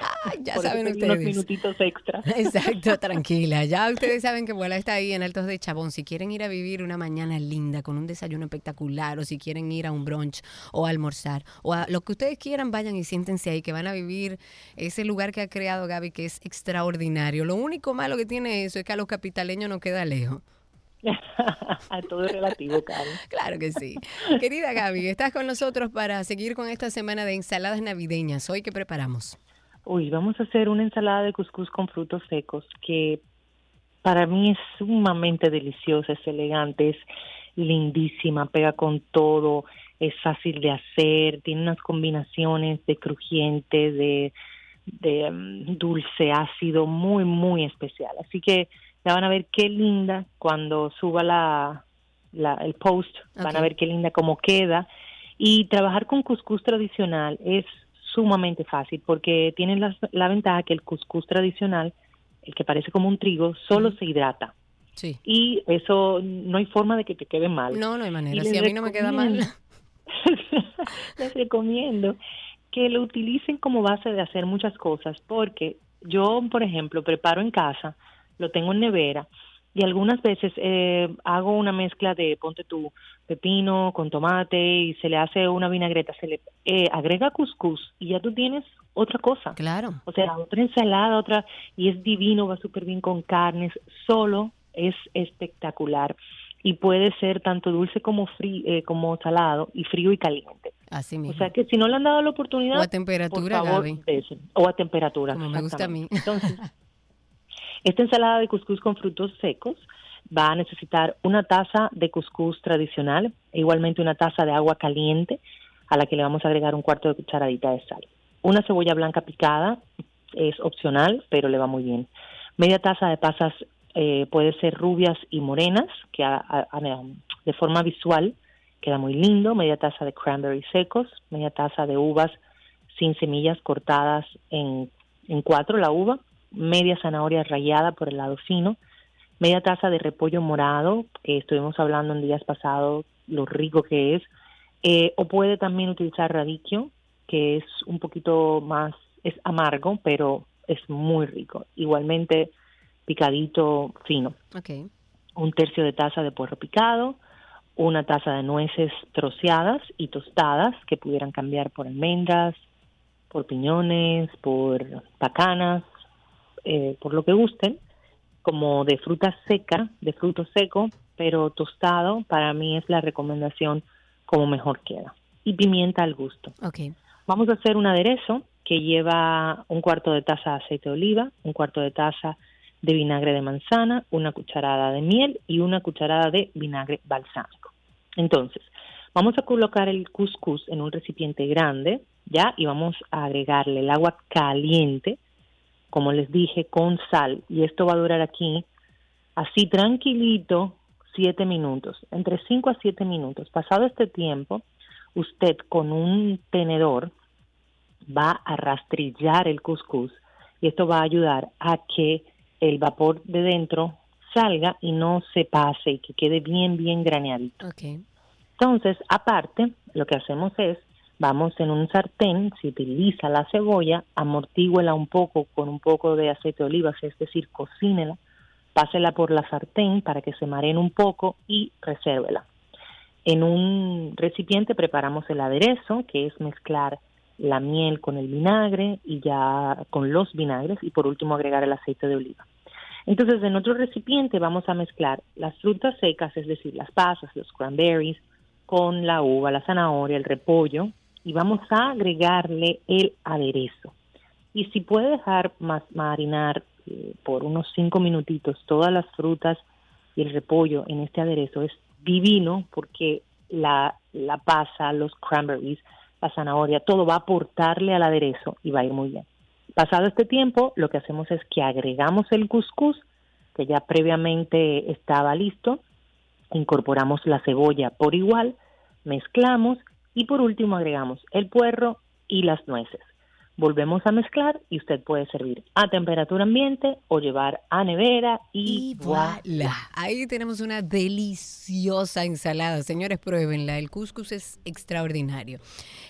Ya Por saben ustedes. Unos minutitos extra. *laughs* Exacto, tranquila. Ya *laughs* ustedes saben que Vuela está ahí en Altos de Chabón. Si quieren ir a vivir una mañana linda con un desayuno espectacular o si quieren ir a un brunch o a almorzar o a lo que ustedes quieran, vayan y siéntense ahí que van a vivir ese lugar que ha creado Gaby que es extraordinario. Lo único malo que tiene eso es que a los capitaleños nos queda lejos. *laughs* A todo relativo. Claro que sí. Querida Gaby, estás con nosotros para seguir con esta semana de ensaladas navideñas. Hoy, ¿qué preparamos? Uy, vamos a hacer una ensalada de cuscús con frutos secos que para mí es sumamente deliciosa, es elegante, es lindísima, pega con todo, es fácil de hacer, tiene unas combinaciones de crujiente, de, de mm, dulce, ácido, muy, muy especial. Así que ya van a ver qué linda cuando suba la, la el post, van a ver qué linda cómo queda. Y trabajar con cuscús tradicional es sumamente fácil porque tiene la, la ventaja que el cuscús tradicional, el que parece como un trigo, solo se hidrata. Sí. Y eso no hay forma de que te quede mal. No, no hay manera. Si a mí no me queda mal. *laughs* les recomiendo que lo utilicen como base de hacer muchas cosas, porque yo, por ejemplo, preparo en casa, lo tengo en nevera y algunas veces eh, hago una mezcla de, ponte tu pepino con tomate y se le hace una vinagreta, se le eh, agrega cuscús y ya tú tienes otra cosa. Claro. O sea, otra ensalada, otra, y es divino, va súper bien con carnes, solo es espectacular. Y puede ser tanto dulce como frío, como salado, y frío y caliente. Así O mismo. sea que si no le han dado la oportunidad, O a temperatura, por favor, Gaby. O a temperatura. Como me gusta a mí. Entonces, *laughs* esta ensalada de cuscús con frutos secos va a necesitar una taza de cuscús tradicional, e igualmente una taza de agua caliente, a la que le vamos a agregar un cuarto de cucharadita de sal. Una cebolla blanca picada es opcional, pero le va muy bien. Media taza de pasas eh, puede ser rubias y morenas, que a- de forma visual queda muy lindo. Media taza de cranberries secos, media taza de uvas sin semillas cortadas en cuatro la uva, media zanahoria rallada por el lado fino, media taza de repollo morado, que estuvimos hablando en días pasados, lo rico que es, eh, o puede también utilizar radicchio, que es un poquito más, es amargo, pero es muy rico. Igualmente picadito fino. Un tercio de taza de puerro picado, una taza de nueces troceadas y tostadas que pudieran cambiar por almendras, por piñones, por pacanas, eh, por lo que gusten, como de fruta seca, de fruto seco, pero tostado para mí es la recomendación como mejor queda. Y pimienta al gusto. Ok. Vamos a hacer un aderezo que lleva un cuarto de taza de aceite de oliva, un cuarto de taza de vinagre de manzana, una cucharada de miel y una cucharada de vinagre balsámico. Entonces, vamos a colocar el couscous en un recipiente grande, ¿ya? Y vamos a agregarle el agua caliente, como les dije, con sal. Y esto va a durar aquí, así tranquilito, siete minutos, entre cinco a siete minutos. Pasado este tiempo, usted con un tenedor va a rastrillar el couscous y esto va a ayudar a que el vapor de dentro salga y no se pase y que quede bien, bien graneadito. Ok. Entonces, aparte, lo que hacemos es, vamos en un sartén, si utiliza la cebolla, amortíguela un poco con un poco de aceite de oliva, es decir, cocínela, pásela por la sartén para que se mareen un poco y resérvela. En un recipiente preparamos el aderezo, que es mezclar la miel con el vinagre y ya con los vinagres y por último agregar el aceite de oliva. Entonces, en otro recipiente vamos a mezclar las frutas secas, es decir, las pasas, los cranberries, con la uva, la zanahoria, el repollo y vamos a agregarle el aderezo. Y si puede dejar marinar eh, por unos cinco minutitos todas las frutas y el repollo en este aderezo es divino porque la, la pasa, los cranberries, la zanahoria, todo va a aportarle al aderezo y va a ir muy bien. Pasado este tiempo, lo que hacemos es que agregamos el couscous, que ya previamente estaba listo, incorporamos la cebolla por igual, mezclamos Y por último agregamos el puerro y las nueces. Volvemos a mezclar y usted puede servir a temperatura ambiente o llevar a nevera y, voilà. Ahí tenemos una deliciosa ensalada. Señores, pruébenla. El couscous es extraordinario.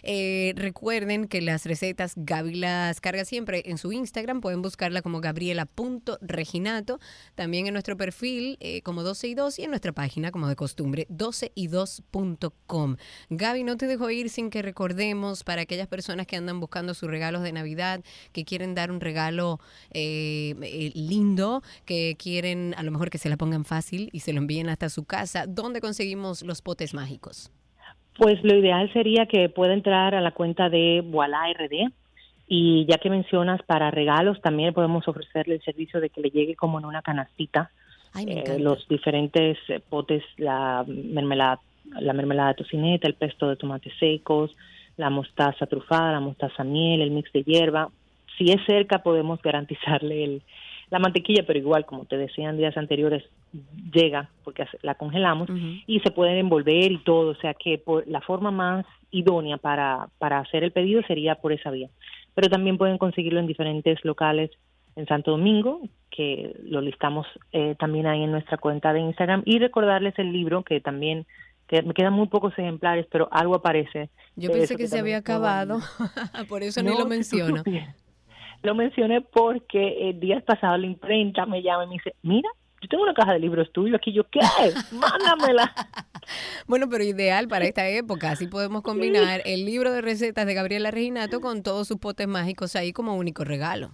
Eh, recuerden que las recetas Gaby las carga siempre en su Instagram. Pueden buscarla como gabriela.reginato. También en nuestro perfil eh, como 12 y 2 y en nuestra página como de costumbre 12y2.com. Gaby, no te dejo ir sin que recordemos para aquellas personas que andan buscando sus regalos de Navidad, que quieren dar un regalo eh, eh, lindo, que quieren a lo mejor que se la pongan fácil y se lo envíen hasta su casa. ¿Dónde conseguimos los potes mágicos? Pues lo ideal sería que pueda entrar a la cuenta de Voilà RD y ya que mencionas para regalos, también podemos ofrecerle el servicio de que le llegue como en una canastita eh, los diferentes eh, potes, la mermelada, la mermelada de tocineta, el pesto de tomates secos, la mostaza trufada, la mostaza miel, el mix de hierba. Si es cerca podemos garantizarle el, la mantequilla, pero igual, como te decían días anteriores, llega porque la congelamos y se pueden envolver y todo. O sea que por la forma más idónea para, para hacer el pedido sería por esa vía. Pero también pueden conseguirlo en diferentes locales en Santo Domingo, que lo listamos eh, también ahí en nuestra cuenta de Instagram, y recordarles el libro que también que me quedan muy pocos ejemplares, pero algo aparece. Yo pensé que, se había acabado, *laughs* por eso no, ni lo *laughs* menciono. Lo mencioné porque el día pasado la imprenta me llama y me dice, mira, yo tengo una caja de libros tuyos aquí, yo, ¿qué? *laughs* Mándamela. bueno, pero ideal para esta época, así podemos combinar el libro de recetas de Gabriela Reginato con todos sus potes mágicos ahí como único regalo.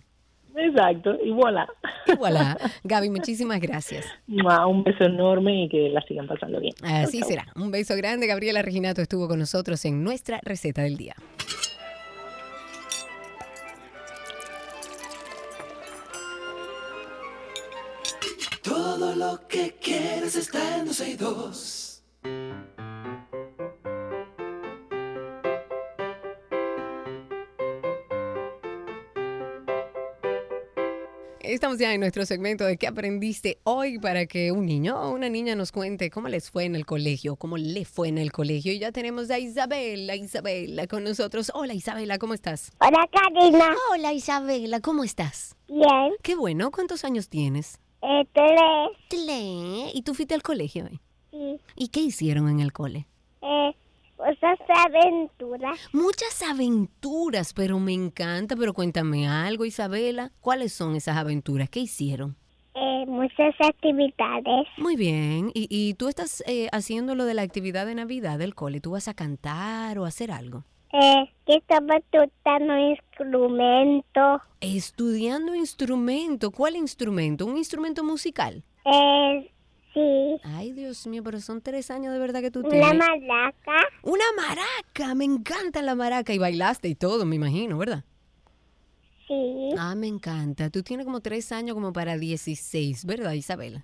Exacto, y voilà. Y voilà. Gaby, muchísimas gracias. Un beso enorme y que la sigan pasando bien. Así será. Un beso grande. Gabriela Reginato estuvo con nosotros en nuestra receta del día. Todo lo que quieres está en 12 y 2. Estamos ya en nuestro segmento de qué aprendiste hoy para que un niño o una niña nos cuente cómo les fue en el colegio, cómo le fue en el colegio. Y ya tenemos a Isabela, Isabela con nosotros. Hola Isabela, ¿cómo estás? Hola Karina. Hola Isabela, ¿cómo estás? Bien. Qué bueno, ¿cuántos años tienes? Eh, tres. Tres. ¿Y tú fuiste al colegio hoy? Sí. ¿Y qué hicieron en el cole? Eh, muchas aventuras. Muchas aventuras, pero me encanta. Pero cuéntame algo, Isabela. ¿Cuáles son esas aventuras? ¿Qué hicieron? Eh, muchas actividades. Muy bien. ¿Y, y tú estás eh, haciendo lo de la actividad de Navidad del cole? ¿Tú vas a cantar o hacer algo? Eh, que estaba tocando instrumento. Estudiando instrumento. ¿Cuál instrumento? ¿Un instrumento musical? Eh, sí. Ay, Dios mío, pero son tres años de verdad que tú Una tienes. maraca. Una maraca, me encanta la maraca y bailaste y todo, me imagino, ¿verdad? Sí. Ah, me encanta. Tú tienes como tres años como para 16, ¿verdad, Isabela?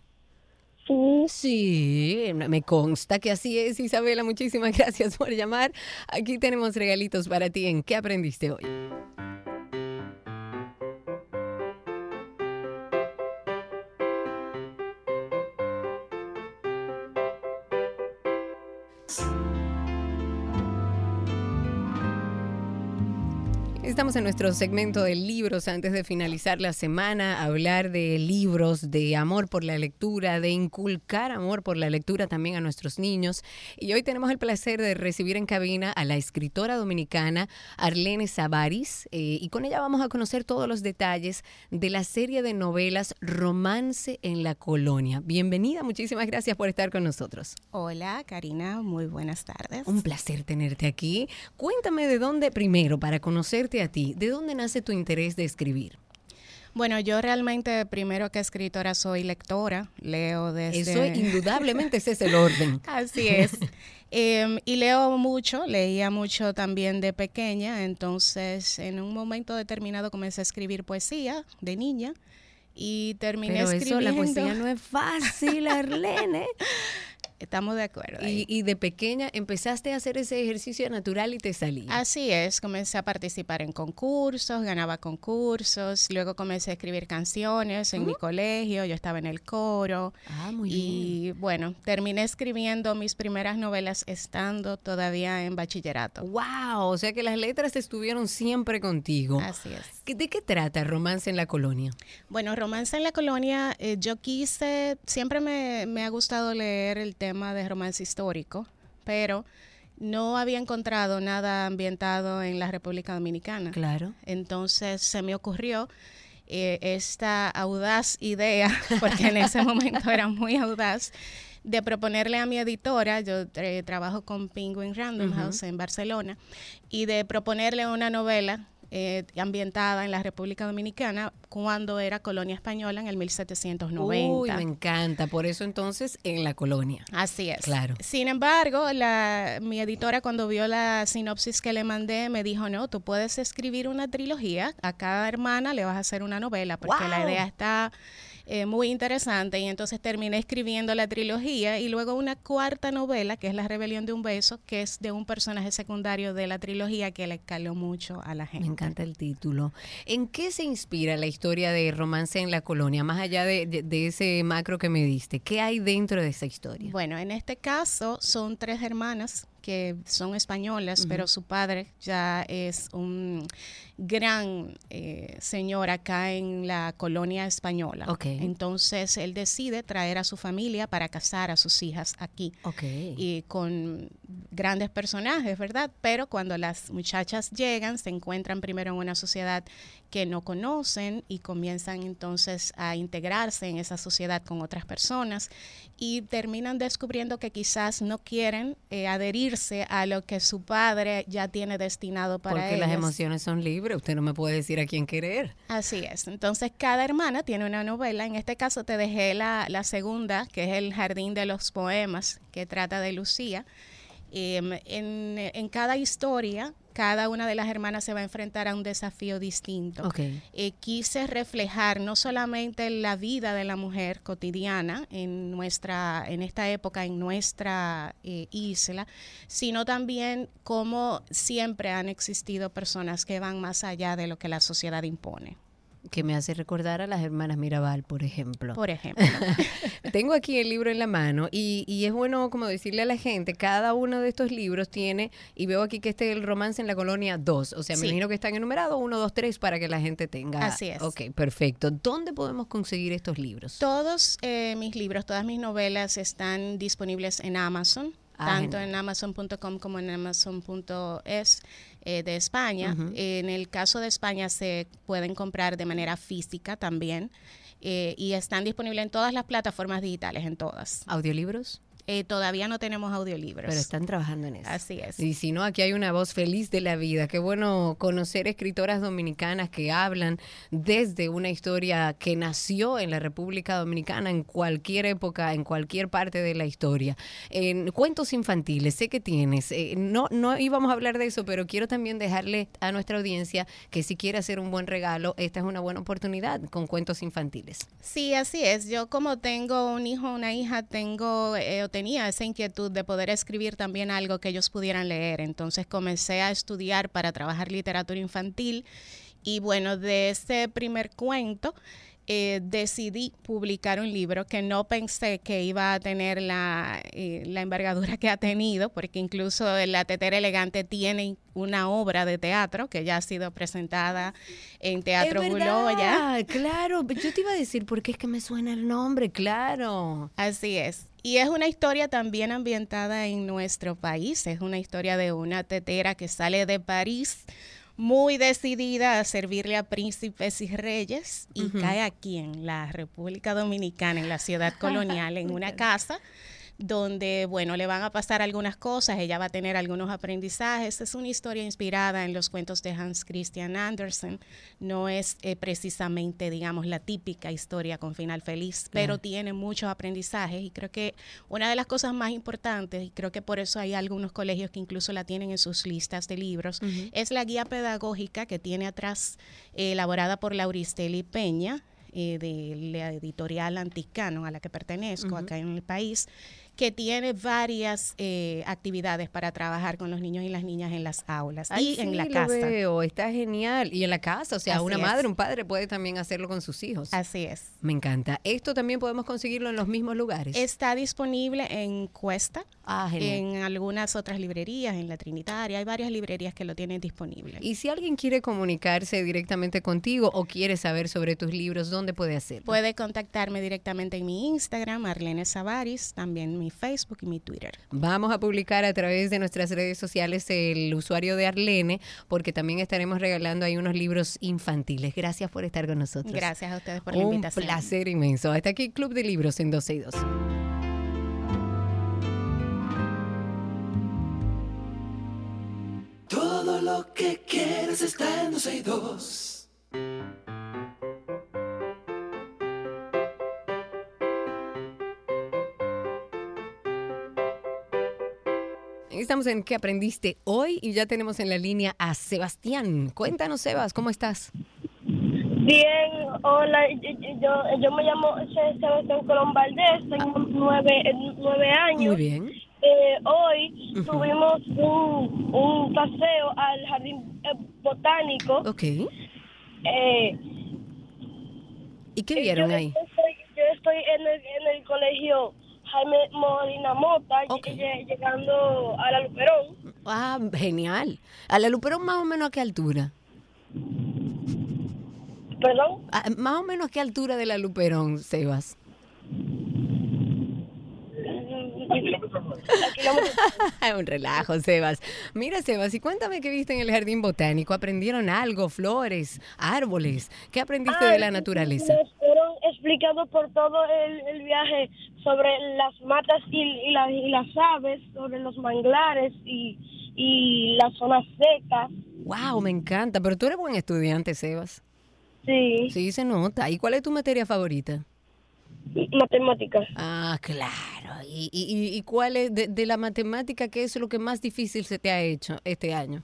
Sí. Sí, me consta que así es, Isabela. Muchísimas *laughs* gracias por llamar. Aquí tenemos regalitos para ti en ¿Qué aprendiste hoy? Estamos en nuestro segmento de libros antes de finalizar la semana, hablar de libros, de amor por la lectura, de inculcar amor por la lectura también a nuestros niños. Y hoy tenemos el placer de recibir en cabina a la escritora dominicana Arlene Savaris eh, y con ella vamos a conocer todos los detalles de la serie de novelas Romance en la Colonia. Bienvenida, muchísimas gracias por estar con nosotros. Hola, Karina, muy buenas tardes. Un placer tenerte aquí. Cuéntame de dónde, primero, para conocerte a ti, ¿de dónde nace tu interés de escribir? Bueno, yo realmente primero que escritora soy lectora, leo desde... Eso indudablemente ese es el orden. *laughs* Así es. Em, y leo mucho, leía mucho también de pequeña, entonces en un momento determinado comencé a escribir poesía de niña y terminé Pero eso, escribiendo... la poesía no es fácil, Arlene. *laughs* estamos de acuerdo. Y, y de pequeña empezaste a hacer ese ejercicio natural y te salía. Así es, comencé a participar en concursos, ganaba concursos, luego comencé a escribir canciones en mi colegio, yo estaba en el coro Ah, muy y bueno, terminé escribiendo mis primeras novelas estando todavía en bachillerato. Wow, o sea que las letras estuvieron siempre contigo. Así es. ¿Qué- ¿De qué trata Romance en la Colonia? Bueno, Romance en la Colonia, eh, yo quise, siempre me, me ha gustado leer el tema de romance histórico, pero no había encontrado nada ambientado en la República Dominicana. Claro. Entonces se me ocurrió eh, esta audaz idea, *laughs* porque en ese momento era muy audaz, de proponerle a mi editora, yo eh, trabajo con Penguin Random. House en Barcelona, y de proponerle una novela eh, ambientada en la República Dominicana cuando era colonia española en el 1790. Uy, me encanta. Por eso entonces en la colonia. Así es. Claro. Sin embargo, la, mi editora cuando vio la sinopsis que le mandé me dijo, no, tú puedes escribir una trilogía, a cada hermana le vas a hacer una novela, porque la idea está eh, muy interesante y entonces terminé escribiendo la trilogía y luego una cuarta novela, que es La Rebelión de un Beso, que es de un personaje secundario de la trilogía que le caló mucho a la Me gente. encanta el título. ¿En qué se inspira la historia de Romance en la Colonia, más allá de, de- de ese macro que me diste? ¿Qué hay dentro de esa historia? Bueno, en este caso son tres hermanas que son españolas, pero su padre ya es un gran eh, señor acá en la colonia española. Ok. Entonces él decide traer a su familia para casar a sus hijas aquí. Ok. Y con grandes personajes, ¿verdad? Pero cuando las muchachas llegan, se encuentran primero en una sociedad que no conocen y comienzan entonces a integrarse en esa sociedad con otras personas y terminan descubriendo que quizás no quieren eh, adherirse a lo que su padre ya tiene destinado para Porque las emociones son libres. Usted no me puede decir a quién querer. Así es. Entonces, cada hermana tiene una novela. En este caso, te dejé la, la segunda, que es El Jardín de los Poemas, que trata de Lucía. Em, en, en cada historia, cada una de las hermanas se va a enfrentar a un desafío distinto. Eh, quise reflejar no solamente la vida de la mujer cotidiana en nuestra en esta época en nuestra eh, isla sino también cómo siempre han existido personas que van más allá de lo que la sociedad impone Que me hace recordar a las hermanas Mirabal, por ejemplo. por ejemplo *laughs* Tengo aquí el libro en la mano y, y es bueno como decirle a la gente, cada uno de estos libros tiene, y veo aquí que este es el romance en la colonia 2, o sea, me imagino que están enumerados 1, 2, 3 para que la gente tenga. Así es. Ok, perfecto. ¿Dónde podemos conseguir estos libros? Todos eh, mis libros, todas mis novelas están disponibles en Amazon, Ah, tanto genial. en amazon.com como en amazon.es eh, de España. En el caso de España se pueden comprar de manera física también eh, y están disponibles en todas las plataformas digitales, en todas. ¿Audiolibros? Eh, todavía no tenemos audiolibros. Pero están trabajando en eso. Así es. Y si no, aquí hay una voz feliz de la vida. Qué bueno conocer escritoras dominicanas que hablan desde una historia que nació en la República Dominicana en cualquier época, en cualquier parte de la historia. En cuentos infantiles, sé que tienes. eh, no, no íbamos a hablar de eso, pero quiero también dejarle a nuestra audiencia que si quiere hacer un buen regalo, esta es una buena oportunidad con cuentos infantiles. Sí, así es. Yo como tengo un hijo, una hija, tengo eh, tenía esa inquietud de poder escribir también algo que ellos pudieran leer. Entonces comencé a estudiar para trabajar literatura infantil y bueno, de ese primer cuento eh, decidí publicar un libro que no pensé que iba a tener la, eh, la envergadura que ha tenido, porque incluso La Tetera Elegante tiene una obra de teatro que ya ha sido presentada en Teatro Buloya. Claro, yo te iba a decir, ¿por qué es que me suena el nombre? Claro. Así es. Y es una historia también ambientada en nuestro país. Es una historia de una tetera que sale de París muy decidida a servirle a príncipes y reyes y cae aquí en la República Dominicana, en la ciudad *laughs* colonial, en una casa donde, bueno, le van a pasar algunas cosas, ella va a tener algunos aprendizajes. Es una historia inspirada en los cuentos de Hans Christian Andersen. No es eh, precisamente, digamos, la típica historia con final feliz, pero tiene muchos aprendizajes y creo que una de las cosas más importantes, y creo que por eso hay algunos colegios que incluso la tienen en sus listas de libros, es la guía pedagógica que tiene atrás, eh, elaborada por Lauristeli Peña, eh, de la editorial Anticano a la que pertenezco acá en el país, que tiene varias eh, actividades para trabajar con los niños y las niñas en las aulas y en la lo casa. veo, está genial. Y en la casa, o sea, Así una es. madre, un padre puede también hacerlo con sus hijos. Así es. Me encanta. Esto también podemos conseguirlo en los mismos lugares. Está disponible en Cuesta, Ah, en algunas otras librerías, en la Trinitaria. Hay varias librerías que lo tienen disponible. Y si alguien quiere comunicarse directamente contigo o quiere saber sobre tus libros, ¿dónde puede hacerlo? Puede contactarme directamente en mi Instagram, Arlene Savaris, también mi Facebook y mi Twitter. Vamos a publicar a través de nuestras redes sociales el usuario de Arlene, porque también estaremos regalando ahí unos libros infantiles. Gracias por estar con nosotros. Gracias a ustedes por la Un invitación. placer inmenso. Hasta aquí Club de Libros en 12 y 2. Todo lo que quieres está en 12 y 2. Estamos en ¿Qué aprendiste hoy? Y ya tenemos en la línea a Sebastián. Cuéntanos, Sebas, ¿cómo estás? Bien, hola, yo, yo, me llamo Se- Sebastián Colón Valdés, tengo nueve, eh, nueve años. Muy bien. Eh, hoy tuvimos un, un paseo al jardín eh, botánico. Ok. Eh, ¿Y qué eh, vieron yo ahí? Estoy, yo estoy en el, en el colegio Jaime Molina Mota, lle- llegando a la Luperón. Ah, genial. ¿A la Luperón más o menos a qué altura? ¿Perdón? Ah, más o menos a qué altura de la Luperón, Sebas. *laughs* Un relajo, Sebas. Mira, Sebas, y cuéntame qué viste en el jardín botánico. ¿Aprendieron algo? ¿Flores? ¿Árboles? ¿Qué aprendiste de la naturaleza? Nos fueron explicando por todo el, el viaje sobre las matas y, y, las- y las aves, sobre los manglares y, y las zonas secas. Wow, me encanta. Pero tú eres buen estudiante, Sebas. Sí. Sí, se nota. ¿Y cuál es tu materia favorita? Matemáticas. Ah, claro. ¿Y, y, y- cuál es de, de la matemática, qué es lo que más difícil se te ha hecho este año?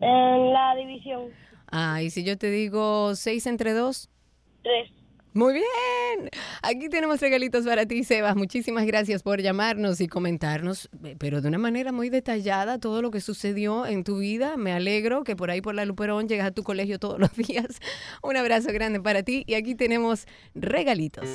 En la división Ah, y si yo te digo 6 entre 2. 3. Muy bien. Aquí tenemos regalitos para ti, Sebas. Muchísimas gracias por llamarnos y comentarnos, eh, pero de una manera muy detallada, todo lo que sucedió en tu vida. Me alegro que por ahí por la Luperón llegas a tu colegio todos los *laughs* días. Un abrazo grande para ti y aquí tenemos regalitos.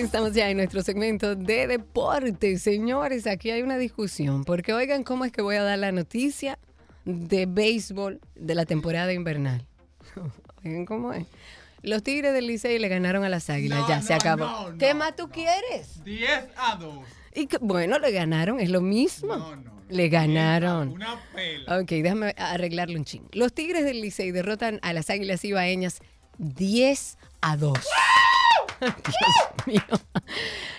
Estamos ya en nuestro segmento de deportes, señores. Aquí hay una discusión, porque oigan cómo es que voy a dar la noticia de béisbol de la temporada invernal. *laughs* Oigan cómo es. Los Tigres del Licey le ganaron a las Águilas, No, ya no, se acabó. no, ¿Qué no, más tú quieres? 10 a 2. Y que, bueno, le ganaron, es lo mismo. le ganaron. Una pela. Ok, déjame arreglarle un ching. Los Tigres del Licey derrotan a las Águilas Ibaeñas 10 a 2. *laughs* Dios mío.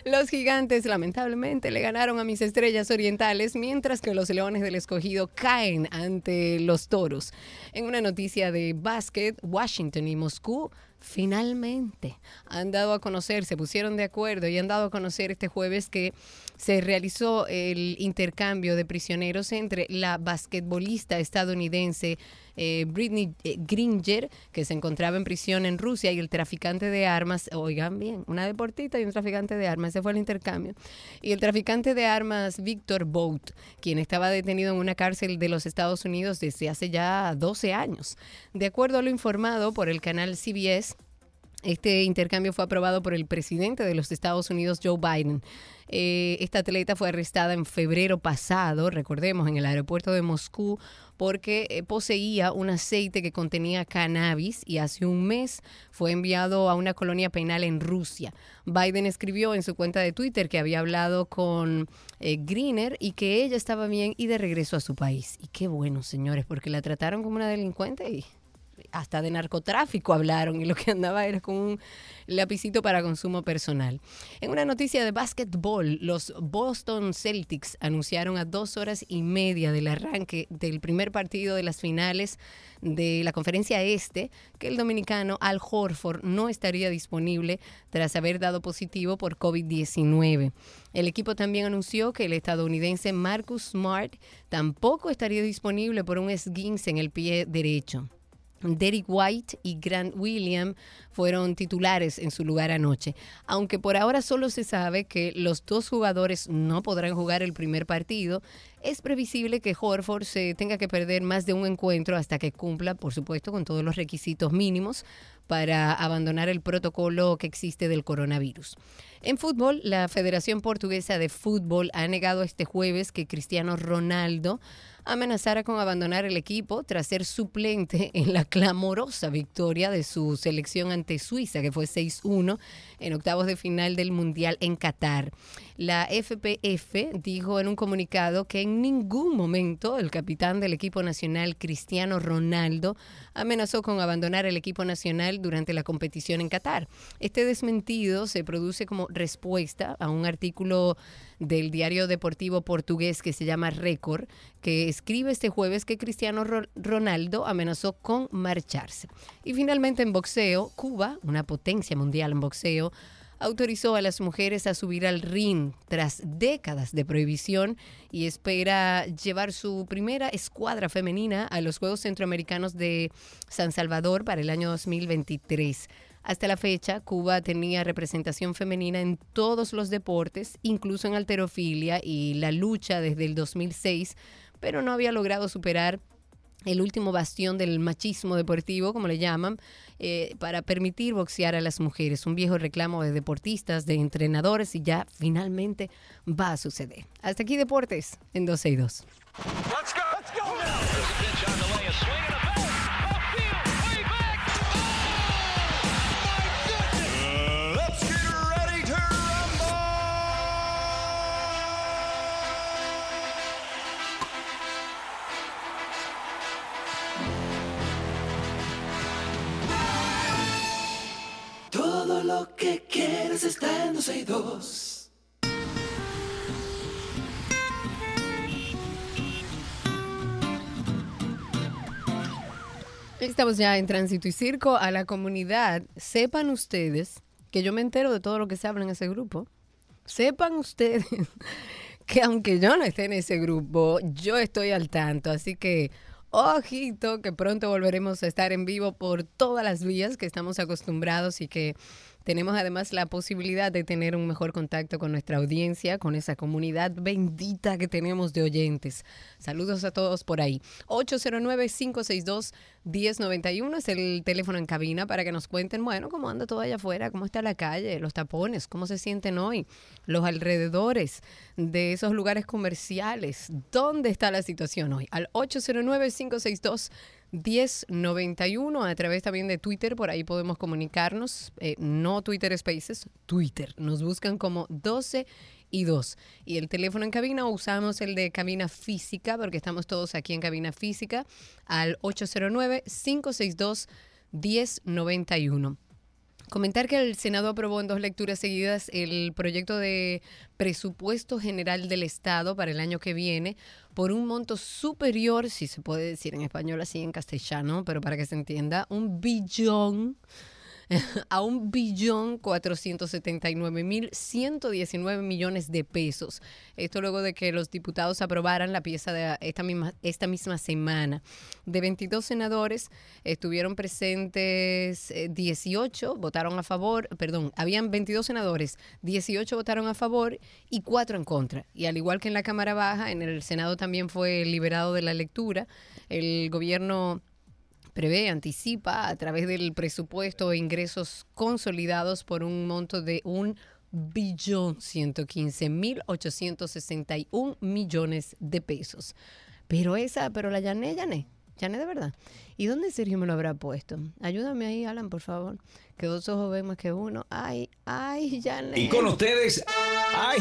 Los gigantes lamentablemente le ganaron a mis estrellas orientales, mientras que los leones del escogido caen ante los toros. En una noticia de básquet, Washington y Moscú finalmente han dado a conocer, se pusieron de acuerdo y han dado a conocer este jueves que se realizó el intercambio de prisioneros entre la basquetbolista estadounidense eh, Britney eh, Gringer, que se encontraba en prisión en Rusia, y el traficante de armas, oigan bien, una deportista y un traficante de armas, ese fue el intercambio. Y el traficante de armas Víctor Bout, quien estaba detenido en una cárcel de los Estados Unidos desde hace ya 12 años. De acuerdo a lo informado por el canal CBS, este intercambio fue aprobado por el presidente de los Estados Unidos, Joe Biden. Eh, esta atleta fue arrestada en febrero pasado, recordemos, en el aeropuerto de Moscú, porque eh, poseía un aceite que contenía cannabis y hace un mes fue enviado a una colonia penal en Rusia. Biden escribió en su cuenta de Twitter que había hablado con eh, Greener y que ella estaba bien y de regreso a su país. Y qué bueno, señores, porque la trataron como una delincuente y hasta de narcotráfico hablaron y lo que andaba era con un lapicito para consumo personal. En una noticia de básquetbol, los Boston Celtics anunciaron a dos horas y media del arranque del primer partido de las finales de la conferencia este que el dominicano Al Horford no estaría disponible tras haber dado positivo por COVID-19. El equipo también anunció que el estadounidense Marcus Smart tampoco estaría disponible por un esguince en el pie derecho. Derek White y Grant William fueron titulares en su lugar anoche, aunque por ahora solo se sabe que los dos jugadores no podrán jugar el primer partido. Es previsible que Horford se tenga que perder más de un encuentro hasta que cumpla, por supuesto, con todos los requisitos mínimos para abandonar el protocolo que existe del coronavirus. En fútbol, la Federación Portuguesa de Fútbol ha negado este jueves que Cristiano Ronaldo amenazara con abandonar el equipo tras ser suplente en la clamorosa victoria de su selección ante Suiza, que fue 6-1 en octavos de final del Mundial en Qatar. La FPF dijo en un comunicado que en ningún momento el capitán del equipo nacional, Cristiano Ronaldo, amenazó con abandonar el equipo nacional durante la competición en Qatar. Este desmentido se produce como respuesta a un artículo del diario deportivo portugués que se llama Récord, que escribe este jueves que Cristiano Ro- Ronaldo amenazó con marcharse. Y finalmente en boxeo, Cuba, una potencia mundial en boxeo, autorizó a las mujeres a subir al ring tras décadas de prohibición y espera llevar su primera escuadra femenina a los Juegos Centroamericanos de San Salvador para el año 2023. Hasta la fecha, Cuba tenía representación femenina en todos los deportes, incluso en alterofilia y la lucha desde el 2006, pero no había logrado superar el último bastión del machismo deportivo, como le llaman, eh, para permitir boxear a las mujeres. Un viejo reclamo de deportistas, de entrenadores y ya finalmente va a suceder. Hasta aquí deportes en 12 y 2. Let's go. Let's go que quieres está en 12 y 2. Estamos ya en Tránsito y Circo a la comunidad. Sepan ustedes que yo me entero de todo lo que se habla en ese grupo. Sepan ustedes *laughs* que aunque yo no esté en ese grupo, yo estoy al tanto. Así que, ojito, que pronto volveremos a estar en vivo por todas las vías que estamos acostumbrados y que tenemos además la posibilidad de tener un mejor contacto con nuestra audiencia, con esa comunidad bendita que tenemos de oyentes. Saludos a todos por ahí. 809-562-1091 es el teléfono en cabina para que nos cuenten, bueno, cómo anda todo allá afuera, cómo está la calle, los tapones, cómo se sienten hoy, los alrededores de esos lugares comerciales, dónde está la situación hoy. Al 809-562 1091 a través también de Twitter, por ahí podemos comunicarnos, eh, no Twitter Spaces, Twitter, nos buscan como 12 y 2. Y el teléfono en cabina usamos el de cabina física, porque estamos todos aquí en cabina física, al 809-562-1091. Comentar que el Senado aprobó en dos lecturas seguidas el proyecto de presupuesto general del Estado para el año que viene por un monto superior, si se puede decir en español así en castellano, pero para que se entienda, un billón *laughs* a un billón 479 mil 119 millones de pesos. Esto luego de que los diputados aprobaran la pieza de esta misma, esta misma semana. De 22 senadores estuvieron presentes eh, 18, votaron a favor, perdón, habían 22 senadores, 18 votaron a favor y 4 en contra. Y al igual que en la Cámara Baja, en el Senado también fue liberado de la lectura. El gobierno prevé, anticipa a través del presupuesto e ingresos consolidados por un monto de un billón 115 mil 861 millones de pesos. Pero esa, pero la llané, llané. Janet, de verdad. ¿Y dónde Sergio me lo habrá puesto? Ayúdame ahí, Alan, por favor. Que dos ojos ven más que uno. Ay, ay, Janet. Y con ustedes, ay,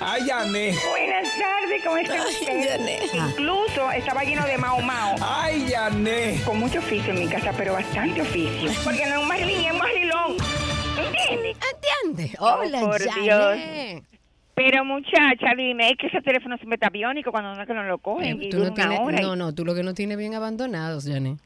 ay, Yané. Buenas tardes, ¿cómo está usted? Incluso estaba lleno de mao mao. Ay, Yané. Con mucho oficio en mi casa, pero bastante oficio. Porque no es un marilín, es un marilón. ¿Entiendes? ¿Entiendes? Oh, Hola, por Janet. Pero muchacha, dime, es que ese teléfono siempre está biónico cuando no es que no lo cogen. y Tú dura no, tienes, hora. y- no, no, tú lo que no tienes bien abandonados, Janet.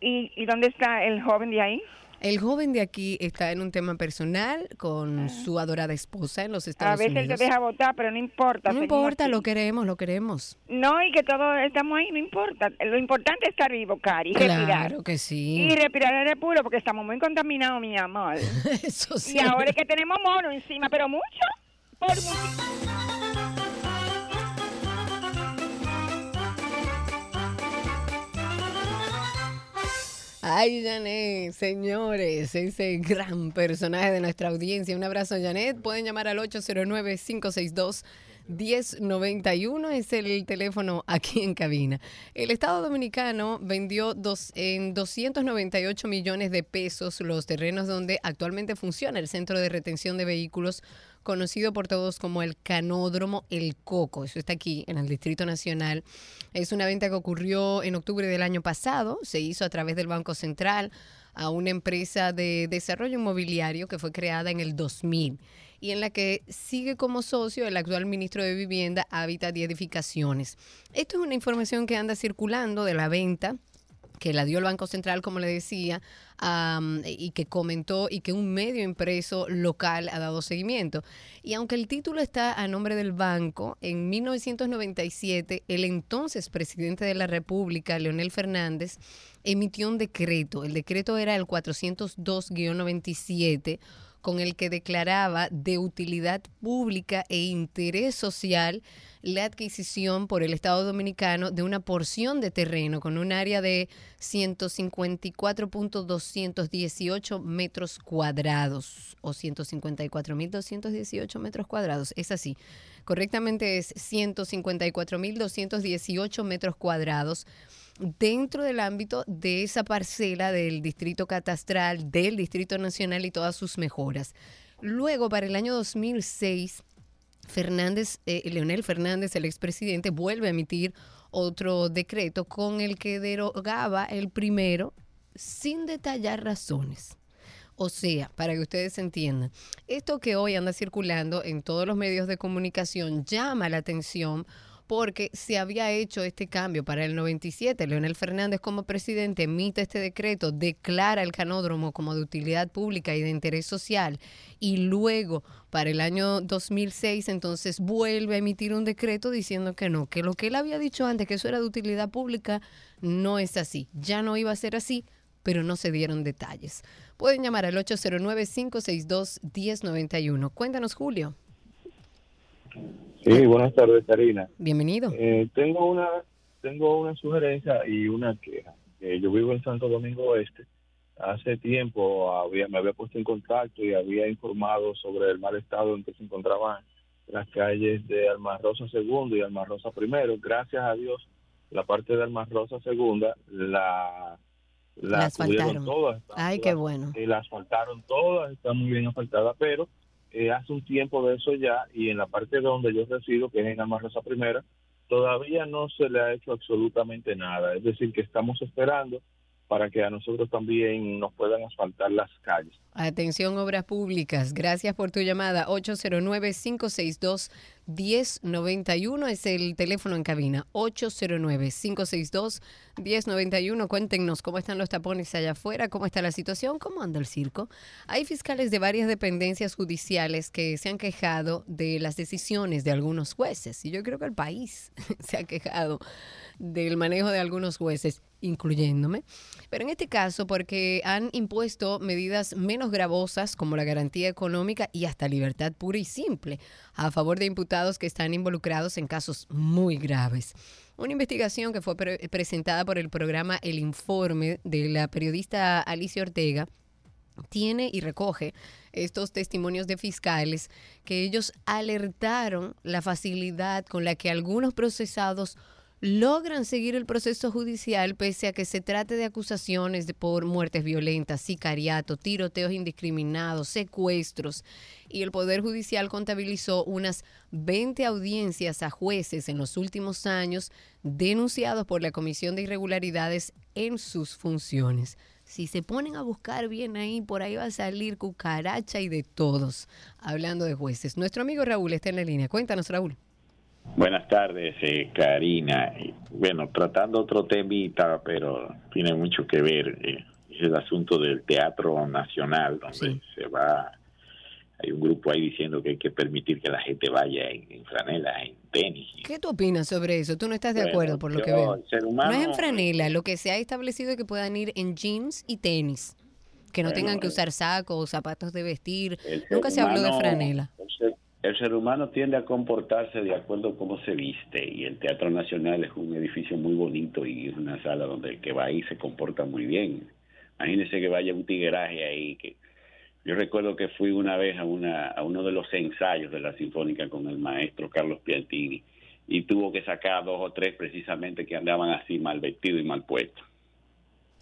¿Y, ¿Y dónde está el joven de ahí? El joven de aquí está en un tema personal con su adorada esposa en los A Estados veces Unidos. te deja votar, pero no importa. no importa, aquí. lo queremos, lo queremos. No, y que todos estamos ahí, no importa. Lo importante es estar vivo, Cari, y respirar. Claro que sí. Y respirar aire puro porque estamos muy contaminados, mi amor. *laughs* Eso sí. Y ahora es que tenemos mono encima, pero mucho. Ay, Janet, señores, ese gran personaje de nuestra audiencia. Un abrazo, Janet. Pueden llamar al 809-562-1091. Es el teléfono aquí en cabina. El Estado Dominicano vendió dos, en 298 millones de pesos los terrenos donde actualmente funciona el centro de retención de vehículos conocido por todos como el Canódromo El Coco. Eso está aquí en el Distrito Nacional. Es una venta que ocurrió en octubre del año pasado. Se hizo a través del Banco Central a una empresa de desarrollo inmobiliario que fue creada en el 2000 y en la que sigue como socio el actual ministro de Vivienda, Hábitat y Edificaciones. Esto es una información que anda circulando de la venta que la dio el Banco Central, como le decía, y que comentó y que un medio impreso local ha dado seguimiento. Y aunque el título está a nombre del banco, en 1997 el entonces presidente de la República, Leonel Fernández, emitió un decreto. El decreto era el 402-97 con el que declaraba de utilidad pública e interés social la adquisición por el Estado Dominicano de una porción de terreno con un área de 154.218 metros cuadrados o 154.218 metros cuadrados. Es así. Correctamente es 154.218 metros cuadrados dentro del ámbito de esa parcela del distrito catastral, del Distrito Nacional y todas sus mejoras. Luego, para el año 2006, Fernández, eh, Leonel Fernández, el expresidente, vuelve a emitir otro decreto con el que derogaba el primero sin detallar razones. O sea, para que ustedes entiendan, esto que hoy anda circulando en todos los medios de comunicación llama la atención porque se había hecho este cambio para el 97. Leonel Fernández como presidente emite este decreto, declara el canódromo como de utilidad pública y de interés social y luego para el año 2006 entonces vuelve a emitir un decreto diciendo que no, que lo que él había dicho antes, que eso era de utilidad pública, no es así. Ya no iba a ser así, pero no se dieron detalles. Pueden llamar al 809-562-1091. Cuéntanos, Julio. Sí, buenas tardes, Karina. Bienvenido. Eh, tengo una tengo una sugerencia y una queja. Eh, yo vivo en Santo Domingo Oeste. Hace tiempo había, me había puesto en contacto y había informado sobre el mal estado en que se encontraban las calles de Alma Rosa II y Alma Rosa I. Gracias a Dios, la parte de Alma Rosa II la, la La asfaltaron. todas. Ay, qué bueno. y la asfaltaron todas, está muy bien asfaltada, pero eh, hace un tiempo de eso ya y en la parte donde yo resido, que es en Alma Primera, todavía no se le ha hecho absolutamente nada. Es decir, que estamos esperando para que a nosotros también nos puedan asfaltar las calles. Atención, obras públicas. Gracias por tu llamada. 809-562-1091 es el teléfono en cabina. 809-562-1091. Cuéntenos cómo están los tapones allá afuera, cómo está la situación, cómo anda el circo. Hay fiscales de varias dependencias judiciales que se han quejado de las decisiones de algunos jueces. Y yo creo que el país *laughs* se ha quejado del manejo de algunos jueces, incluyéndome. Pero en este caso, porque han impuesto medidas menos gravosas como la garantía económica y hasta libertad pura y simple a favor de imputados que están involucrados en casos muy graves. Una investigación que fue pre- presentada por el programa El Informe de la periodista Alicia Ortega tiene y recoge estos testimonios de fiscales que ellos alertaron la facilidad con la que algunos procesados logran seguir el proceso judicial pese a que se trate de acusaciones de- por muertes violentas, sicariato, tiroteos indiscriminados, secuestros. Y el Poder Judicial contabilizó unas 20 audiencias a jueces en los últimos años denunciados por la Comisión de Irregularidades en sus funciones. Si se ponen a buscar bien ahí, por ahí va a salir cucaracha y de todos. Hablando de jueces. Nuestro amigo Raúl está en la línea. Cuéntanos, Raúl. Buenas tardes, eh, Karina. Bueno, tratando otro temita, pero tiene mucho que ver, eh, es el asunto del Teatro Nacional, donde se va, hay un grupo ahí diciendo que hay que permitir que la gente vaya en, en franela, en tenis. ¿Qué tú opinas sobre eso? ¿Tú no estás de Bueno, acuerdo por lo que veo? ser humano- no es en franela, lo que se ha establecido es que puedan ir en jeans y tenis, que no Bueno, tengan que eh, usar sacos o zapatos de vestir. Nunca se habló de franela. El ser, el ser humano tiende a comportarse de acuerdo a cómo se viste y el Teatro Nacional es un edificio muy bonito y es una sala donde el que va ahí se comporta muy bien. Imagínese que vaya un tigueraje ahí que yo recuerdo que fui una vez a una a uno de los ensayos de la Sinfónica con el maestro Carlos Piantini y tuvo que sacar dos o tres precisamente que andaban así mal vestidos y mal puestos.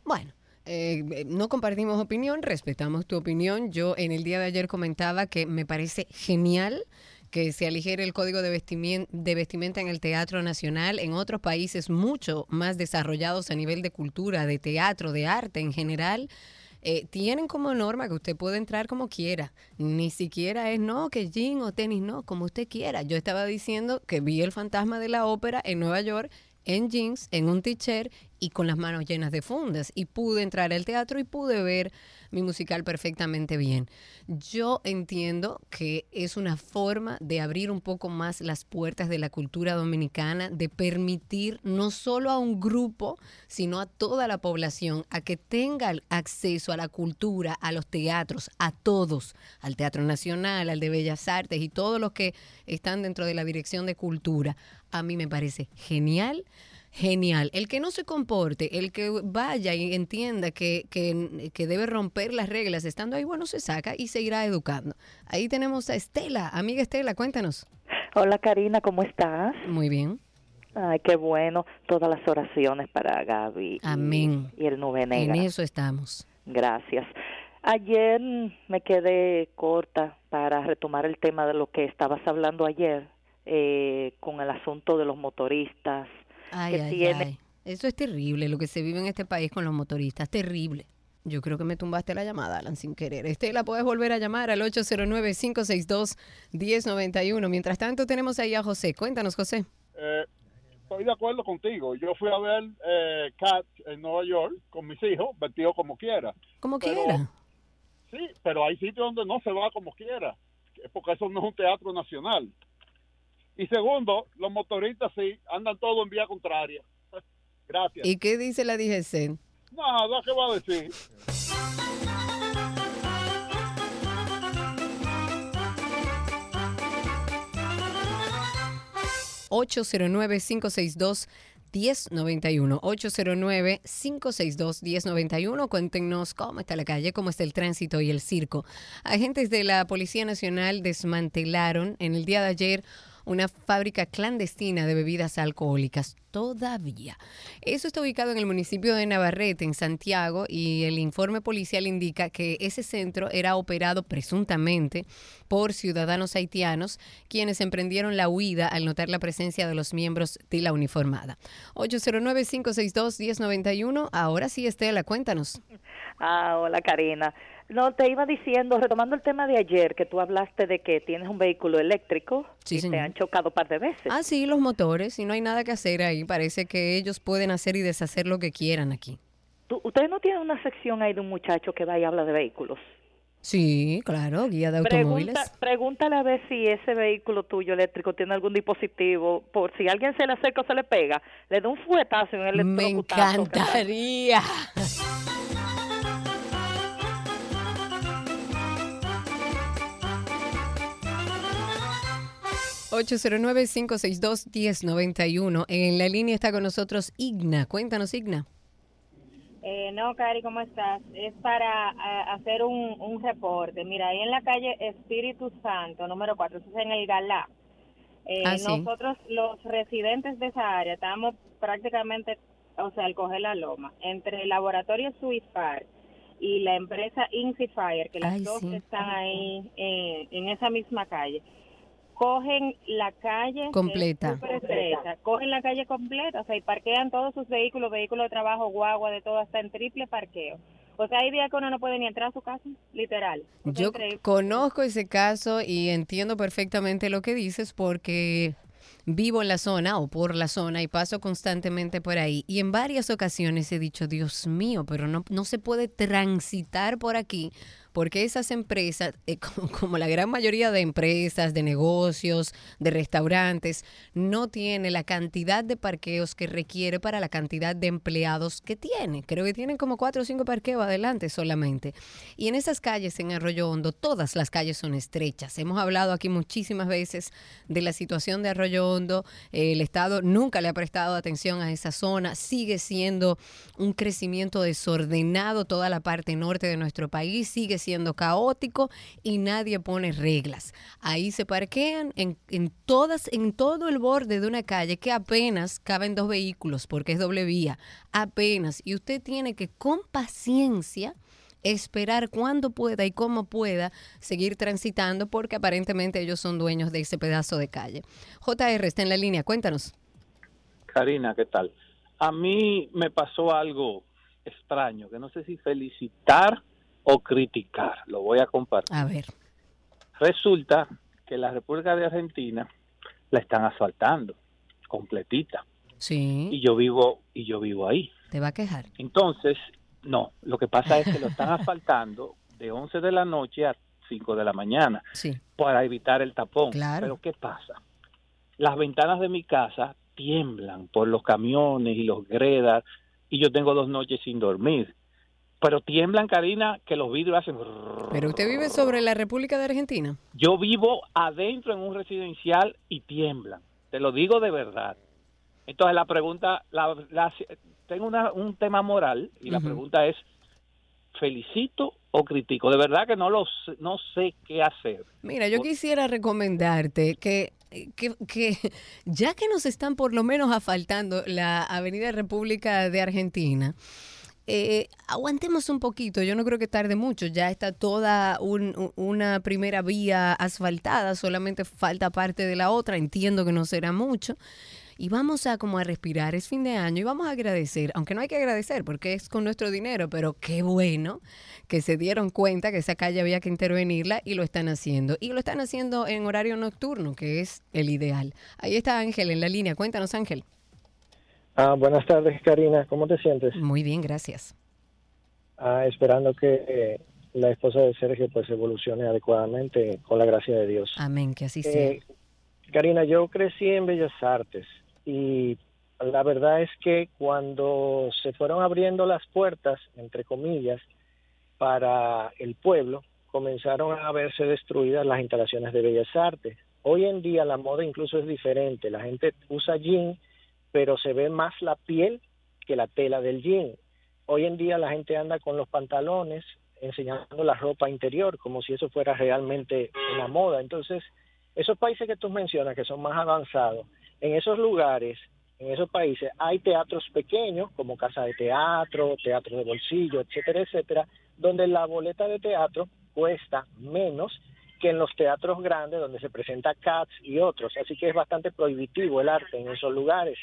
Bueno, eh, eh, no compartimos opinión, respetamos tu opinión. Yo en el día de ayer comentaba que me parece genial que se aligere el código de vestimien- de vestimenta en el Teatro Nacional. En otros países mucho más desarrollados a nivel de cultura, de teatro, de arte en general, eh, tienen como norma que usted puede entrar como quiera. Ni siquiera es no, que jean o tenis, no, como usted quiera. Yo estaba diciendo que vi el fantasma de la ópera en Nueva York en jeans, en un t-shirt y con las manos llenas de fundas. Y pude entrar al teatro y pude ver mi musical perfectamente bien. Yo entiendo que es una forma de abrir un poco más las puertas de la cultura dominicana, de permitir no solo a un grupo, sino a toda la población a que tenga acceso a la cultura, a los teatros, a todos, al Teatro Nacional, al de Bellas Artes y todos los que están dentro de la Dirección de Cultura. A mí me parece genial genial. El que no se comporte, el que vaya y entienda que, que, que debe romper las reglas estando ahí, bueno, se saca y se irá educando. Ahí tenemos a Estela. Amiga Estela, cuéntanos. Hola Karina, ¿cómo estás? Muy bien. Ay, qué bueno. Todas las oraciones para Gaby. Amén. Y, el Nube En eso estamos. Gracias. Ayer me quedé corta para retomar el tema de lo que estabas hablando ayer eh, con el asunto de los motoristas. Ay, que ay, tiene- ay. Eso es terrible, lo que se vive en este país con los motoristas. Terrible. Yo creo que me tumbaste la llamada, Alan, sin querer. Estela, puedes volver a llamar al 809-562-1091. Mientras tanto, tenemos ahí a José. Cuéntanos, José. Eh, estoy de acuerdo contigo. Yo fui a ver eh, Cat en Nueva York con mis hijos, vestido como quiera. Como Pero- quiera. Sí, pero hay sitios donde no se va como quiera, porque eso no es un teatro nacional. Y segundo, los motoristas sí, andan todo en vía contraria. *laughs* Gracias. ¿Y qué dice la DGC? Nada, ¿qué va a decir? ...809-562-1091... ...809-562-1091... ...cuéntenos cómo está la calle... ...cómo está el tránsito y el circo... ...agentes de la Policía Nacional desmantelaron... ...en el día de ayer... ...una fábrica clandestina de bebidas alcohólicas... ...todavía... Eso está ubicado en el municipio de Navarrete, en Santiago... ...y el informe policial indica que ese centro era operado presuntamente... ...por ciudadanos haitianos... ...quienes emprendieron la huida al notar la presencia de los miembros de la uniformada. 809-562-1091. Ahora sí, Estela, cuéntanos. Ah, hola Karina. No, te iba diciendo, retomando el tema de ayer, que tú hablaste de que tienes un vehículo eléctrico Sí, y te han chocado un par de veces. Ah, sí, los motores, y no hay nada que hacer ahí. Parece que ellos pueden hacer y deshacer lo que quieran aquí. ¿Tú- ¿Ustedes no tienen una sección ahí de un muchacho que va y habla de vehículos? Sí, claro, guía de automóviles. Pregunta, pregúntale a ver si ese vehículo tuyo eléctrico tiene algún dispositivo, por si alguien se le acerca o se le pega, le da un fuetazo en el Me encantaría. *laughs* 809-562-1091. En la línea está con nosotros Igna. Cuéntanos, Igna. Eh, no, Cari, ¿cómo estás? Es para hacer un, un reporte. Mira, ahí en la calle Espíritu Santo, número 4, eso es en el Galá. Eh, Ah, sí. Nosotros, los residentes de esa área, estamos prácticamente, o sea, al coger la loma, entre el laboratorio Suizfar y la empresa Insifier, que las Ay, dos sí. están ahí eh, en esa misma calle, cogen la calle Completa. cogen la calle completa, o sea, y parquean todos sus vehículos, vehículos de trabajo, guagua, de todo, hasta en triple parqueo. O sea, hay días que uno no puede ni entrar a su casa, literal. O sea, Yo increíble. conozco ese caso y entiendo perfectamente lo que dices porque vivo en la zona o por la zona y paso constantemente por ahí. Y en varias ocasiones he dicho, Dios mío, pero no, no se puede transitar por aquí porque esas empresas, eh, *laughs* como, la gran mayoría de empresas, de negocios, de restaurantes, no tiene la cantidad de parqueos que requiere para la cantidad de empleados que tiene. Creo que tienen como cuatro o cinco parqueos adelante solamente. Y en esas calles en Arroyo Hondo, todas las calles son estrechas. Hemos hablado aquí muchísimas veces de la situación de Arroyo Hondo. El Estado nunca le ha prestado atención a esa zona. Sigue siendo un crecimiento desordenado toda la parte norte de nuestro país. Sigue siendo caótico y nadie pone reglas. Ahí se parquean en, en todas, en todo el borde de una calle que apenas caben dos vehículos porque es doble vía. Apenas. Y usted tiene que con paciencia esperar cuando pueda y cómo pueda seguir transitando porque aparentemente ellos son dueños de ese pedazo de calle. JR está en la línea, cuéntanos. Karina, ¿qué tal? A mí me pasó algo extraño, que no sé si felicitar o criticar. Lo voy a compartir. A ver. Resulta que la República de Argentina la están asfaltando completita Sí. y yo vivo y yo vivo ahí. ¿Te va a quejar? Entonces, no, lo que pasa es que lo están *laughs* asfaltando de 11 de la noche a 5 de la mañana Sí. para evitar el tapón. Claro. Pero ¿qué pasa? Las ventanas de mi casa tiemblan por los camiones y los gredas y yo tengo dos noches sin dormir. Pero tiemblan, Karina, que los vidrios hacen... Pero usted vive sobre la República de Argentina. Yo vivo adentro en un residencial y tiemblan. Te lo digo de verdad. Entonces la pregunta, la, la- tengo una- un tema moral y la pregunta es, ¿felicito o critico? De verdad que no, lo, sé- no sé qué hacer. Mira, yo quisiera recomendarte que, que, que ya que nos están por lo menos asfaltando la Avenida República de Argentina, eh, aguantemos un poquito, yo no creo que tarde mucho, ya está toda una primera vía asfaltada, solamente falta parte de la otra, entiendo que no será mucho. Y vamos a como a respirar, es fin de año y vamos a agradecer, aunque no hay que agradecer porque es con nuestro dinero, pero qué bueno que se dieron cuenta que esa calle había que intervenirla y lo están haciendo. Y lo están haciendo en horario nocturno, que es el ideal. Ahí está Ángel en la línea, cuéntanos Ángel. Ah, buenas tardes, Karina. ¿Cómo te sientes? Muy bien, gracias. Ah, esperando que eh, la esposa de Sergio pues evolucione adecuadamente con la gracia de Dios. Amén, que así sea. Eh, Karina, yo crecí en Bellas Artes y la verdad es que cuando se fueron abriendo las puertas, entre comillas, para el pueblo, comenzaron a verse destruidas las instalaciones de Bellas Artes. Hoy en día la moda incluso es diferente. La gente usa jean, pero se ve más la piel que la tela del jean. Hoy en día la gente anda con los pantalones enseñando la ropa interior como si eso fuera realmente una moda. Entonces, esos países que tú mencionas que son más avanzados, en esos lugares, en esos países hay teatros pequeños como casa de teatro, teatro de bolsillo, etcétera, etcétera, donde la boleta de teatro cuesta menos que en los teatros grandes donde se presenta Cats y otros. Así que es bastante prohibitivo el arte en esos lugares.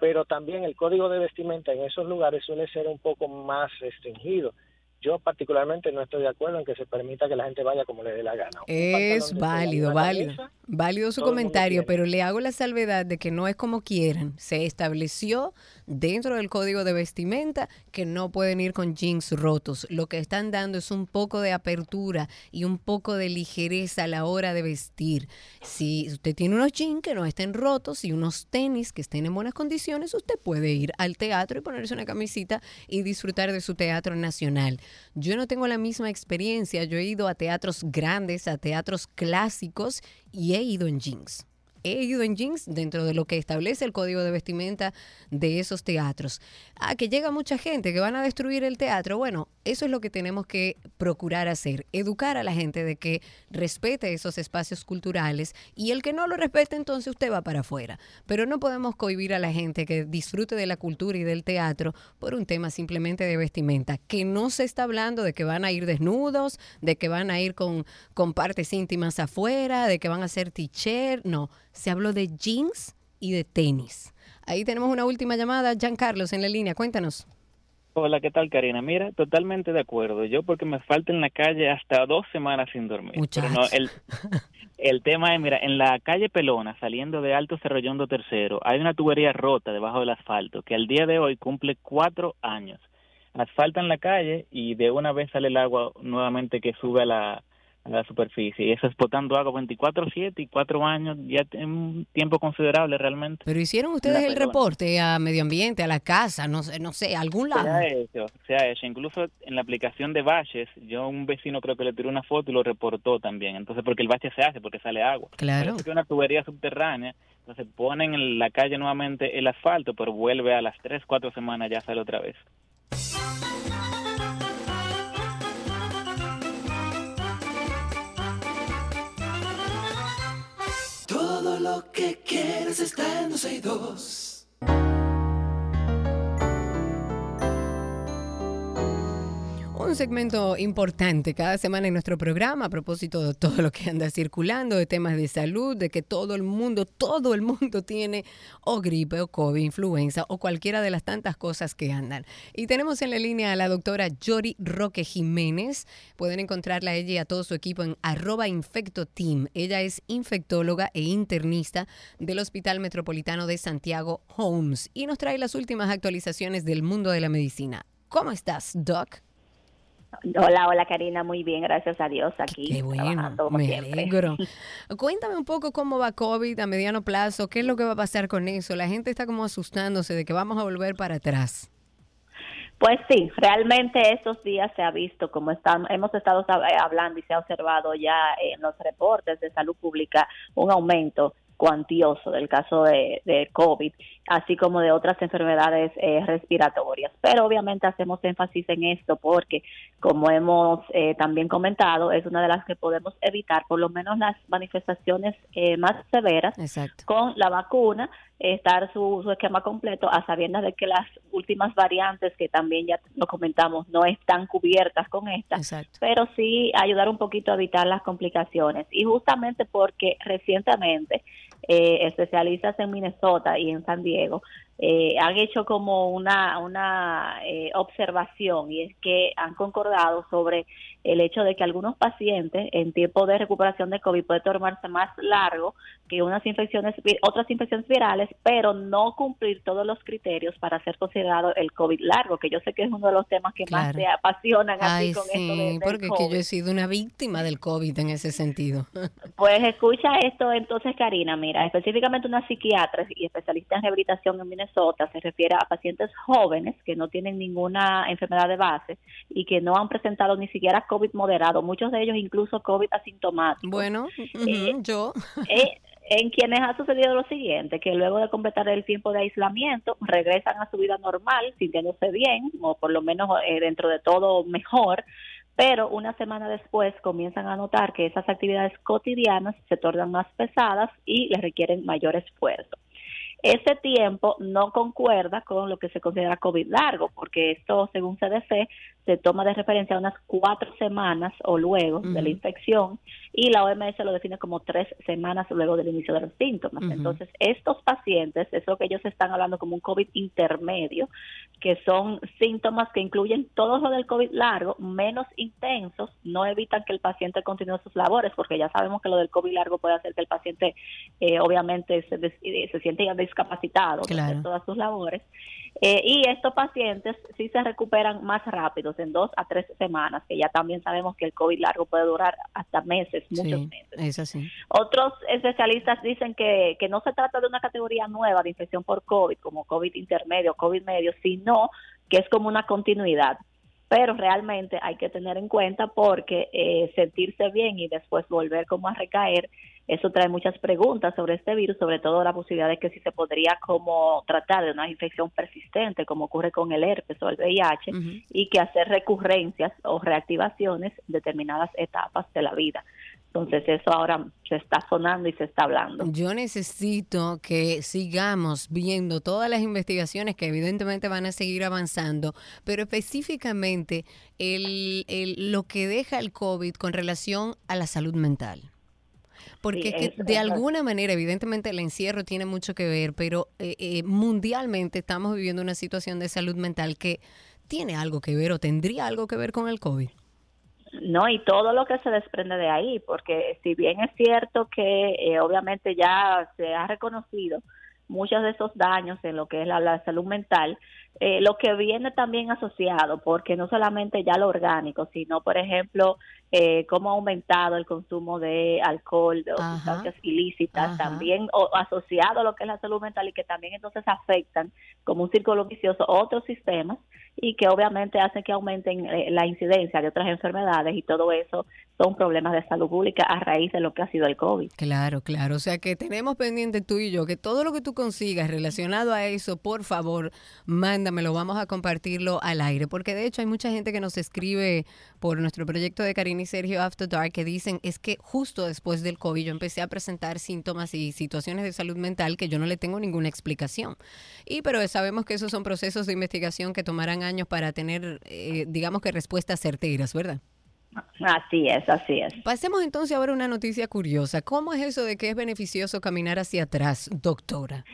Pero también el código de vestimenta en esos lugares suele ser un poco más restringido. Yo particularmente no estoy de acuerdo en que se permita que la gente vaya como le dé la gana. Es válido, válido. Válido su comentario, pero le hago la salvedad de que no es como quieran. Se estableció dentro del código de vestimenta que no pueden ir con jeans rotos. Lo que están dando es un poco de apertura y un poco de ligereza a la hora de vestir. Si usted tiene unos jeans que no estén rotos y unos tenis que estén en buenas condiciones, usted puede ir al teatro y ponerse una camisita y disfrutar de su teatro nacional. Yo no tengo la misma experiencia. Yo he ido a teatros grandes, a teatros clásicos y he ido en jeans. He ido en jeans dentro de lo que establece el código de vestimenta de esos teatros. Ah, que llega mucha gente que van a destruir el teatro. Bueno, eso es lo que tenemos que procurar hacer, educar a la gente de que respete esos espacios culturales y el que no lo respete entonces usted va para afuera. Pero no podemos cohibir a la gente que disfrute de la cultura y del teatro por un tema simplemente de vestimenta, que no se está hablando de que van a ir desnudos, de que van a ir con, con partes íntimas afuera, de que van a hacer t-shirt, no, se habló de jeans y de tenis. Ahí tenemos una última llamada, Carlos en la línea, cuéntanos. Hola, ¿qué tal, Karina? Mira, totalmente de acuerdo. Yo porque me falta en la calle hasta dos semanas sin dormir. Pero no, el, el tema es, mira, en la calle Pelona, saliendo de Alto Cerroyondo Tercero, hay una tubería rota debajo del asfalto que al día de hoy cumple cuatro años. Asfalta en la calle y de una vez sale el agua nuevamente que sube a la, a la superficie. Y eso es botando agua 24-7 y cuatro años, ya en un tiempo considerable realmente. Pero hicieron ustedes el reporte a medio ambiente, a la casa, no sé, no sé, a algún lado. Se ha hecho, se ha hecho. Incluso en la aplicación de baches, yo un vecino creo que le tiró una foto y lo reportó también. Entonces, porque el bache se hace, porque sale agua. Claro. Es una tubería subterránea. Entonces ponen en la calle nuevamente el asfalto, pero vuelve a las tres, cuatro semanas ya sale otra vez. Lo que quieres está en 12 y 2. Un segmento importante cada semana en nuestro programa a propósito de todo lo que anda circulando, de temas de salud, de que todo el mundo, todo el mundo tiene o gripe o COVID, influenza o cualquiera de las tantas cosas que andan. Y tenemos en la línea a la doctora Yori Roque Jiménez. Pueden encontrarla a ella y a todo su equipo en arroba infectoteam. Ella es infectóloga e internista del Hospital Metropolitano de Santiago Holmes y nos trae las últimas actualizaciones del mundo de la medicina. ¿Cómo estás, Doc? Hola, hola Karina, muy bien, gracias a Dios aquí. Qué bueno, como me siempre. alegro. *laughs* Cuéntame un poco cómo va COVID a mediano plazo, qué es lo que va a pasar con eso. La gente está como asustándose de que vamos a volver para atrás. Pues sí, realmente estos días se ha visto, como estamos, hemos estado eh, hablando y se ha observado ya en los reportes de salud pública, un aumento cuantioso del caso de, de COVID, así como de otras enfermedades eh, respiratorias. Pero obviamente hacemos énfasis en esto porque, como hemos eh, también comentado, es una de las que podemos evitar, por lo menos las manifestaciones eh, más severas Exacto. con la vacuna, estar su, su esquema completo a sabiendas de que las últimas variantes que también ya lo comentamos no están cubiertas con esta, Exacto. pero sí ayudar un poquito a evitar las complicaciones. Y justamente porque recientemente eh, especialistas en Minnesota y en San Diego eh, han hecho como una, una eh, observación y es que han concordado sobre el hecho de que algunos pacientes en tiempo de recuperación de COVID puede tomarse más largo que unas infecciones, otras infecciones virales, pero no cumplir todos los criterios para ser considerado el COVID largo, que yo sé que es uno de los temas que más te apasionan a ti Ay, con esto de, sí, del porque es que yo he sido una víctima del COVID en ese sentido. *laughs* Pues escucha esto entonces, Karina. Mira, específicamente una psiquiatra y especialista en rehabilitación en Minnesota se refiere a pacientes jóvenes que no tienen ninguna enfermedad de base y que no han presentado ni siquiera COVID moderado, muchos de ellos incluso COVID asintomático. Bueno, Eh, yo. eh, en quienes ha sucedido lo siguiente, que luego de completar el tiempo de aislamiento, regresan a su vida normal, sintiéndose bien, o por lo menos eh, dentro de todo mejor, pero una semana después comienzan a notar que esas actividades cotidianas se tornan más pesadas y les requieren mayor esfuerzo. Ese tiempo no concuerda con lo que se considera COVID largo, porque esto, según CDC, se toma de referencia unas cuatro semanas o luego de la infección y la OMS lo define como tres semanas luego del inicio de los síntomas. Entonces, estos pacientes, es lo que ellos están hablando como un COVID intermedio, que son síntomas que incluyen todo lo del COVID largo, menos intensos, no evitan que el paciente continúe sus labores, porque ya sabemos que lo del COVID largo puede hacer que el paciente eh, obviamente se, eh, se siente ya discapacitado de hacer Claro. todas sus labores. Eh, y estos pacientes sí se recuperan más rápidos, en dos a tres semanas, que ya también sabemos que el COVID largo puede durar hasta meses, muchos Sí, meses. es así. Otros especialistas dicen que, que no se trata de una categoría nueva de infección por COVID, como COVID intermedio, COVID medio, sino que es como una continuidad. Pero realmente hay que tener en cuenta porque eh, sentirse bien y después volver como a recaer Eso trae muchas preguntas sobre este virus, sobre todo la posibilidad de que si se podría como tratar de una infección persistente, como ocurre con el herpes o el VIH, y que hacer recurrencias o reactivaciones en determinadas etapas de la vida. Entonces eso ahora se está sonando y se está hablando. Yo necesito que sigamos viendo todas las investigaciones que evidentemente van a seguir avanzando, pero específicamente el, el, lo que deja el COVID con relación a la salud mental. Porque Sí, es que de alguna manera, evidentemente el encierro tiene mucho que ver, pero eh, eh, mundialmente estamos viviendo una situación de salud mental que tiene algo que ver o tendría algo que ver con el COVID. No, y todo lo que se desprende de ahí, porque si bien es cierto que eh, obviamente ya se ha reconocido muchos de esos daños en lo que es la, la salud mental, eh, lo que viene también asociado, porque no solamente ya lo orgánico, sino, por ejemplo, eh, cómo ha aumentado el consumo de alcohol, de Ajá. sustancias ilícitas, Ajá. también o, asociado a lo que es la salud mental y que también entonces afectan como un círculo vicioso otros sistemas y que obviamente hacen que aumenten eh, la incidencia de otras enfermedades y todo eso son problemas de salud pública a raíz de lo que ha sido el COVID. Claro, claro. O sea que tenemos pendiente tú y yo que todo lo que tú consigas relacionado a eso, por favor, mándamelo. Vamos a compartirlo al aire. Porque de hecho hay mucha gente que nos escribe por nuestro proyecto de Karina y Sergio After Dark que dicen es que justo después del COVID yo empecé a presentar síntomas y situaciones de salud mental que yo no le tengo ninguna explicación. Y pero sabemos que esos son procesos de investigación que tomarán años para tener, eh, digamos que respuestas certeras, ¿verdad? Así es, así es. Pasemos entonces ahora a una noticia curiosa. ¿Cómo es eso de que es beneficioso caminar hacia atrás, doctora?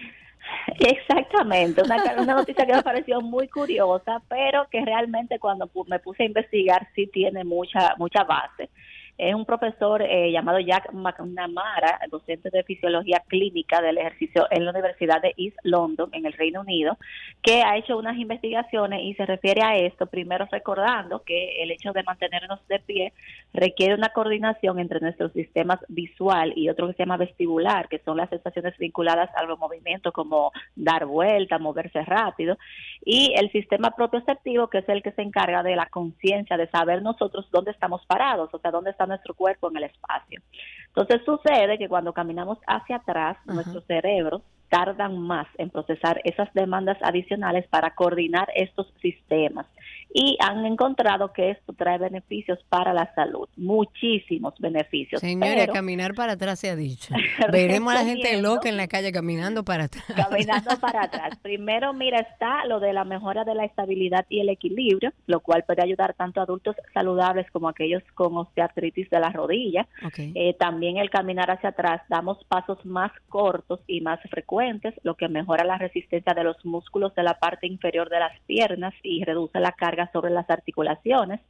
Exactamente, una, una noticia que me pareció muy curiosa, pero que realmente cuando me puse a investigar sí tiene mucha mucha base. Es un profesor eh, llamado Jack McNamara, docente de fisiología clínica del ejercicio en la Universidad de East London, en el Reino Unido, que ha hecho unas investigaciones y se refiere a esto, primero recordando que el hecho de mantenernos de pie requiere una coordinación entre nuestros sistemas visual y otro que se llama vestibular, que son las sensaciones vinculadas a los movimientos como dar vuelta, moverse rápido, y el sistema propioceptivo, que es el que se encarga de la conciencia, de saber nosotros dónde estamos parados, o sea, dónde está nuestro cuerpo en el espacio. Entonces sucede que cuando caminamos hacia atrás, nuestros cerebros tardan más en procesar esas demandas adicionales para coordinar estos sistemas y han encontrado que esto trae beneficios para la salud, muchísimos beneficios. Señora, pero- caminar para atrás se ha dicho. *laughs* Veremos a la gente loca en la calle caminando para atrás. caminando *laughs* para atrás. Primero, mira, está lo de la mejora de la estabilidad y el equilibrio, lo cual puede ayudar tanto a adultos saludables como a aquellos con osteoartritis de la rodilla. Eh, también el caminar hacia atrás, damos pasos más cortos y más frecuentes, lo que mejora la resistencia de los músculos de la parte inferior de las piernas y reduce la carga sobre las articulaciones.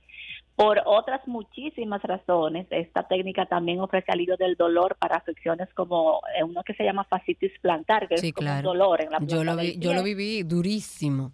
Por otras muchísimas razones, esta técnica también ofrece alivio del dolor para afecciones como eh, uno que se llama fascitis plantar, que Sí, es como claro. un dolor en la Yo planta lo, vi- del yo lo viví durísimo.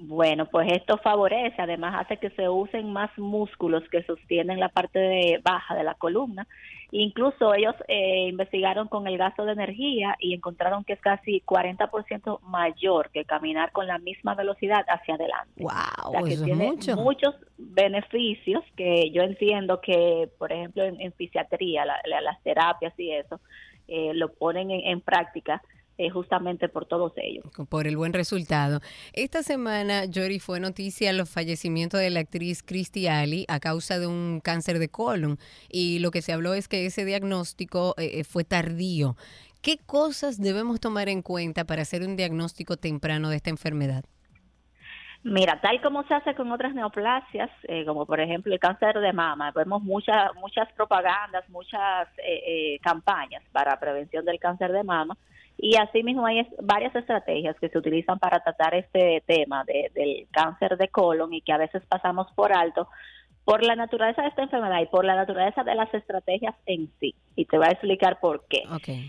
Bueno, pues esto favorece, además hace que se usen más músculos que sostienen la parte de baja de la columna. Incluso ellos eh, investigaron con el gasto de energía y encontraron que es casi 40% mayor que caminar con la misma velocidad hacia adelante. Wow, O sea, que eso es tiene mucho. muchos beneficios que yo entiendo que, por ejemplo, en, en fisiatría, la- la- las terapias y eso, eh, lo ponen en, en práctica eh, justamente por todos ellos. por el buen resultado. Esta semana, Jory, fue noticia el fallecimiento de la actriz Christy Ali a causa de un cáncer de colon y lo que se habló es que ese diagnóstico eh, eh, fue tardío. ¿Qué cosas debemos tomar en cuenta para hacer un diagnóstico temprano de esta enfermedad? Mira, tal como se hace con otras neoplasias, eh, como por ejemplo el cáncer de mama, vemos muchas muchas propagandas, muchas eh, eh, campañas para prevención del cáncer de mama y asimismo hay varias estrategias que se utilizan para tratar este tema de- del cáncer de colon y que a veces pasamos por alto por la naturaleza de esta enfermedad y por la naturaleza de las estrategias en sí. Y te voy a explicar por qué.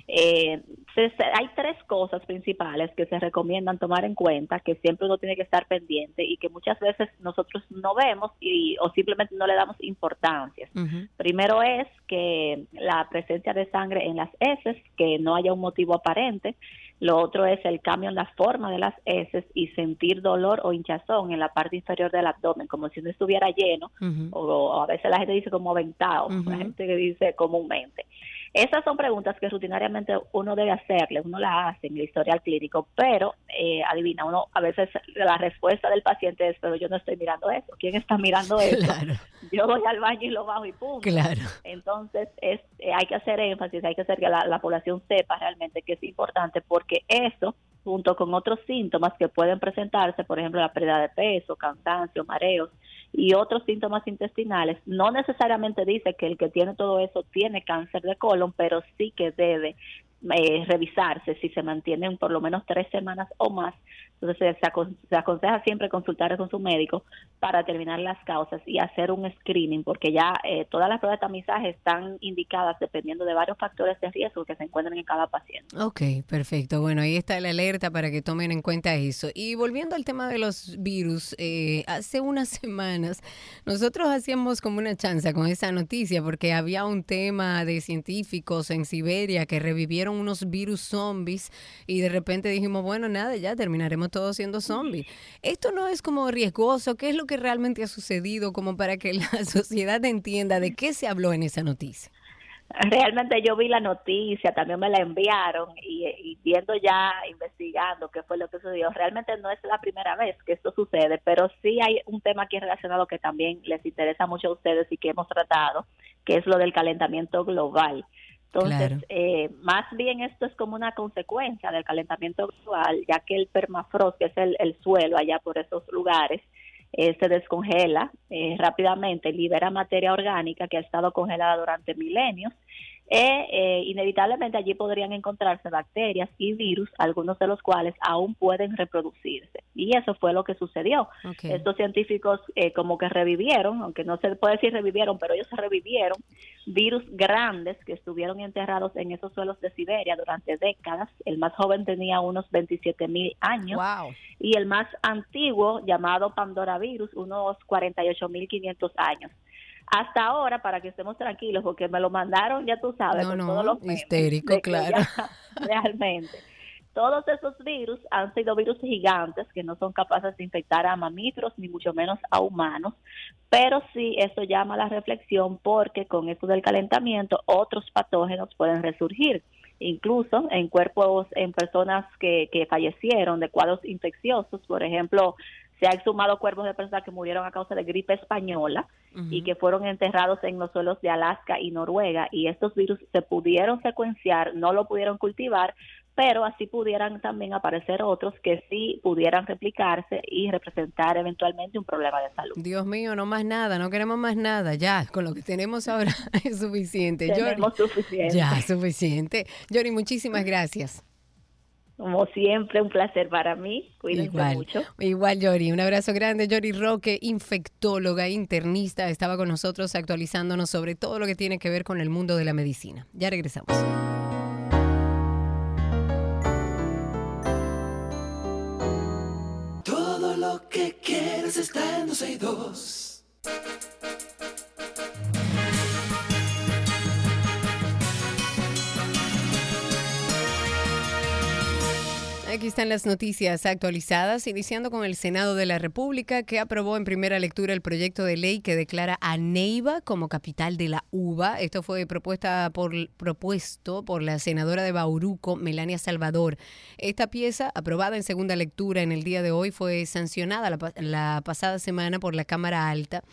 Eh, se- se- hay tres cosas principales que se recomiendan tomar en cuenta, que siempre uno tiene que estar pendiente y que muchas veces nosotros no vemos y, o simplemente no le damos importancia. Primero es que la presencia de sangre en las heces, que no haya un motivo aparente. Lo otro es el cambio en la forma de las heces y sentir dolor o hinchazón en la parte inferior del abdomen, como si no estuviera lleno, o, o a veces la gente dice como aventado, la gente que dice comúnmente. Esas son preguntas que rutinariamente uno debe hacerle, uno las hace en el historial clínico, pero eh, adivina, uno a veces la respuesta del paciente es, pero yo no estoy mirando eso, ¿quién está mirando *laughs* eso? Yo voy al baño y lo bajo y punto. Claro. Entonces es, eh, hay que hacer énfasis, hay que hacer que la, la población sepa realmente que es importante porque eso junto con otros síntomas que pueden presentarse, por ejemplo, la pérdida de peso, cansancio, mareos y otros síntomas intestinales, no necesariamente dice que el que tiene todo eso tiene cáncer de colon, pero sí que debe eh, revisarse si se mantienen por lo menos tres semanas o más. Entonces se, acon- se aconseja siempre consultar con su médico para determinar las causas y hacer un screening, porque ya eh, todas las pruebas de tamizaje están indicadas dependiendo de varios factores de riesgo que se encuentran en cada paciente. Ok, perfecto. Bueno, ahí está la alerta para que tomen en cuenta eso. Y volviendo al tema de los virus, eh, hace unas *laughs* semanas nosotros hacíamos como una chanza con esa noticia porque había un tema de científicos en Siberia que revivieron unos virus zombies y de repente dijimos, bueno, nada, ya terminaremos todos siendo zombies. Esto no es como riesgoso, ¿qué es lo que realmente ha sucedido como para que la *laughs* sociedad entienda de qué se habló en esa noticia? Realmente yo vi la noticia, también me la enviaron y, y viendo ya, investigando qué fue lo que sucedió, realmente no es la primera vez que esto sucede, pero sí hay un tema aquí relacionado que también les interesa mucho a ustedes y que hemos tratado, que es lo del calentamiento global. Entonces, Claro. eh, más bien esto es como una consecuencia del calentamiento global, ya que el permafrost, que es el, el suelo allá por esos lugares, eh, se descongela eh, rápidamente, libera materia orgánica que ha estado congelada durante milenios. E, eh, inevitablemente allí podrían encontrarse bacterias y virus, algunos de los cuales aún pueden reproducirse. Y eso fue lo que sucedió. Estos científicos eh, como que revivieron, aunque no se puede decir revivieron, pero ellos revivieron virus grandes que estuvieron enterrados en esos suelos de Siberia durante décadas. El más joven tenía unos 27 mil años y el más antiguo, llamado Pandora virus, unos 48 mil 500 años. Hasta ahora, para que estemos tranquilos, porque me lo mandaron, ya tú sabes, No, con no, todos los memes, histérico, claro. ya *laughs* realmente. Todos esos virus han sido virus gigantes que no son capaces de infectar a mamíferos ni mucho menos a humanos, pero sí esto llama a la reflexión porque con esto del calentamiento otros patógenos pueden resurgir, incluso en cuerpos, en personas que, que fallecieron de cuadros infecciosos, por ejemplo, se han exhumado cuerpos de personas que murieron a causa de gripe española y que fueron enterrados en los suelos de Alaska y Noruega y estos virus se pudieron secuenciar, no lo pudieron cultivar, pero así pudieran también aparecer otros que sí pudieran replicarse y representar eventualmente un problema de salud. Dios mío, no más nada, no queremos más nada, ya, con lo que tenemos ahora *laughs* es suficiente. Tenemos suficiente. Ya, suficiente. Yori, muchísimas gracias. Como siempre, un placer para mí. Cuídense Igual, mucho. igual Yori, un abrazo grande. Yori Roque, infectóloga, internista, estaba con nosotros actualizándonos sobre todo lo que tiene que ver con el mundo de la medicina. Ya regresamos. Todo lo que quieres está en 262. Aquí están las noticias actualizadas, iniciando con el Senado de la República, que aprobó en primera lectura el proyecto de ley que declara a Neiva como capital de la uva. Esto fue propuesta por, propuesto por la senadora de Bauruco, Melania Salvador. Esta pieza, aprobada en segunda lectura en el día de hoy, fue sancionada la, pa- la pasada semana por la Cámara Alta.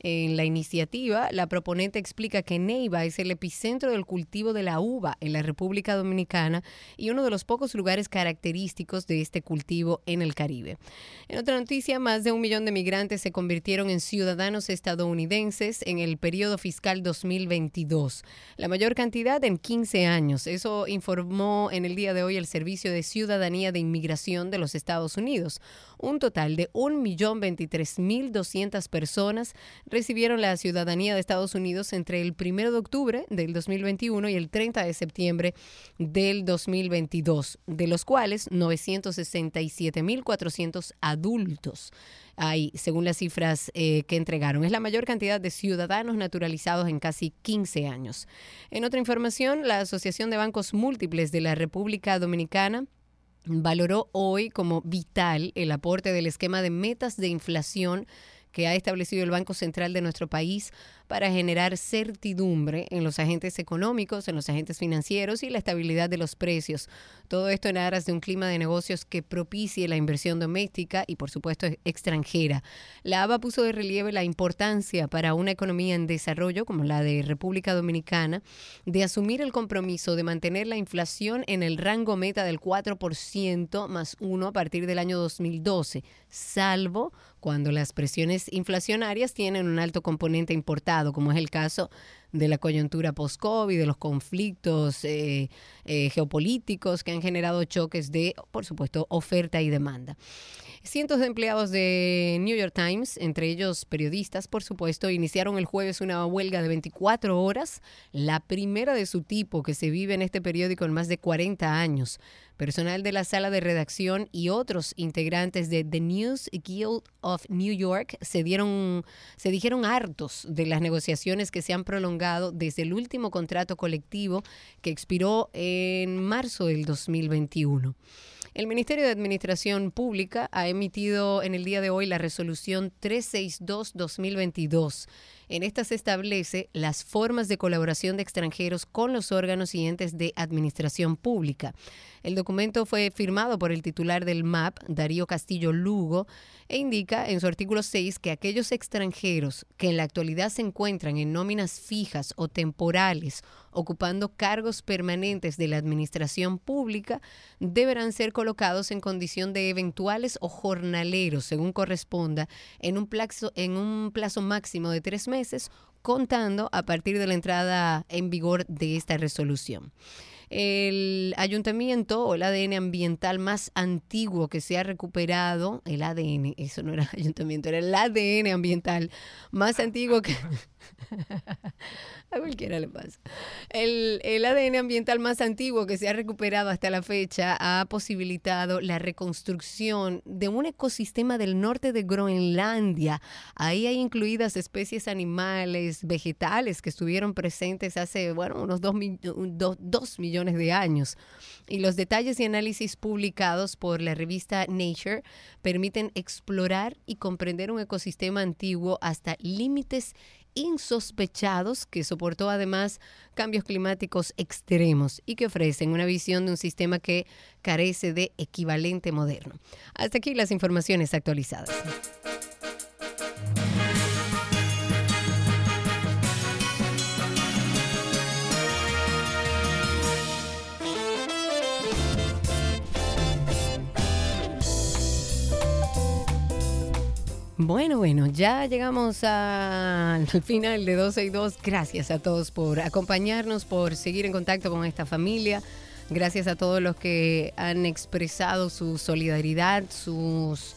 En la iniciativa, la proponente explica que Neiva es el epicentro del cultivo de la uva en la República Dominicana y uno de los pocos lugares característicos de este cultivo en el Caribe. En otra noticia, más de un millón de migrantes se convirtieron en ciudadanos estadounidenses en el periodo fiscal 2022, la mayor cantidad en 15 años. Eso informó en el día de hoy el Servicio de Ciudadanía de Inmigración de los Estados Unidos. Un total de 1.023.200 personas recibieron la ciudadanía de Estados Unidos entre el 1 de octubre del 2021 y el 30 de septiembre del 2022, de los cuales 967.400 adultos hay, según las cifras eh, que entregaron. Es la mayor cantidad de ciudadanos naturalizados en casi 15 años. En otra información, la Asociación de Bancos Múltiples de la República Dominicana valoró hoy como vital el aporte del esquema de metas de inflación que ha establecido el Banco Central de nuestro país para generar certidumbre en los agentes económicos, en los agentes financieros y la estabilidad de los precios. Todo esto en aras de un clima de negocios que propicie la inversión doméstica y, por supuesto, extranjera. La ABA puso de relieve la importancia para una economía en desarrollo como la de República Dominicana de asumir el compromiso de mantener la inflación en el rango meta del 4% más 1 a partir del año 2012, salvo cuando las presiones inflacionarias tienen un alto componente importado, como es el caso de la coyuntura post-COVID, de los conflictos eh, eh, geopolíticos que han generado choques de, por supuesto, oferta y demanda. Cientos de empleados de New York Times, entre ellos periodistas, por supuesto, iniciaron el jueves una huelga de 24 horas, la primera de su tipo que se vive en este periódico en más de 40 años. Personal de la sala de redacción y otros integrantes de The News Guild of New York se, dieron, se dijeron hartos de las negociaciones que se han prolongado desde el último contrato colectivo que expiró en marzo del 2021. El Ministerio de Administración Pública ha emitido en el día de hoy la resolución 362-2022. En esta se establece las formas de colaboración de extranjeros con los órganos y entes de administración pública. El documento fue firmado por el titular del MAP, Darío Castillo Lugo, e indica en su artículo 6 que aquellos extranjeros que en la actualidad se encuentran en nóminas fijas o temporales ocupando cargos permanentes de la administración pública deberán ser colocados en condición de eventuales o jornaleros, según corresponda, en un plazo, en un plazo máximo de tres meses, contando a partir de la entrada en vigor de esta resolución. El ayuntamiento o el ADN ambiental más antiguo que se ha recuperado, el ADN, eso no era *laughs* ayuntamiento, era el ADN ambiental más antiguo que... *laughs* A cualquiera le pasa. El, el, ADN ambiental más antiguo que se ha recuperado hasta la fecha ha posibilitado la reconstrucción de un ecosistema del norte de Groenlandia. Ahí hay incluidas especies animales, vegetales que estuvieron presentes hace, bueno, unos dos, dos millones de años. Y los detalles y análisis publicados por la revista Nature permiten explorar y comprender un ecosistema antiguo hasta límites insospechados que soportó además cambios climáticos extremos y que ofrecen una visión de un sistema que carece de equivalente moderno. Hasta aquí las informaciones actualizadas. Bueno, bueno, ya llegamos al final de 12 y 2. Gracias a todos por acompañarnos, por seguir en contacto con esta familia. Gracias a todos los que han expresado su solidaridad, sus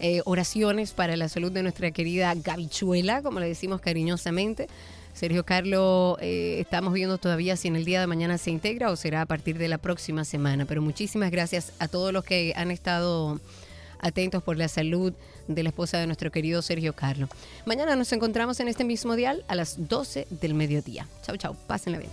eh, oraciones para la salud de nuestra querida Gabichuela, como le decimos cariñosamente. Sergio Carlo, eh, estamos viendo todavía si en el día de mañana se integra o será a partir de la próxima semana. Pero muchísimas gracias a todos los que han estado atentos por la salud de la esposa de nuestro querido Sergio Carlos. Mañana nos encontramos en este mismo dial a las 12 del mediodía. Chau, chau. Pásenla bien.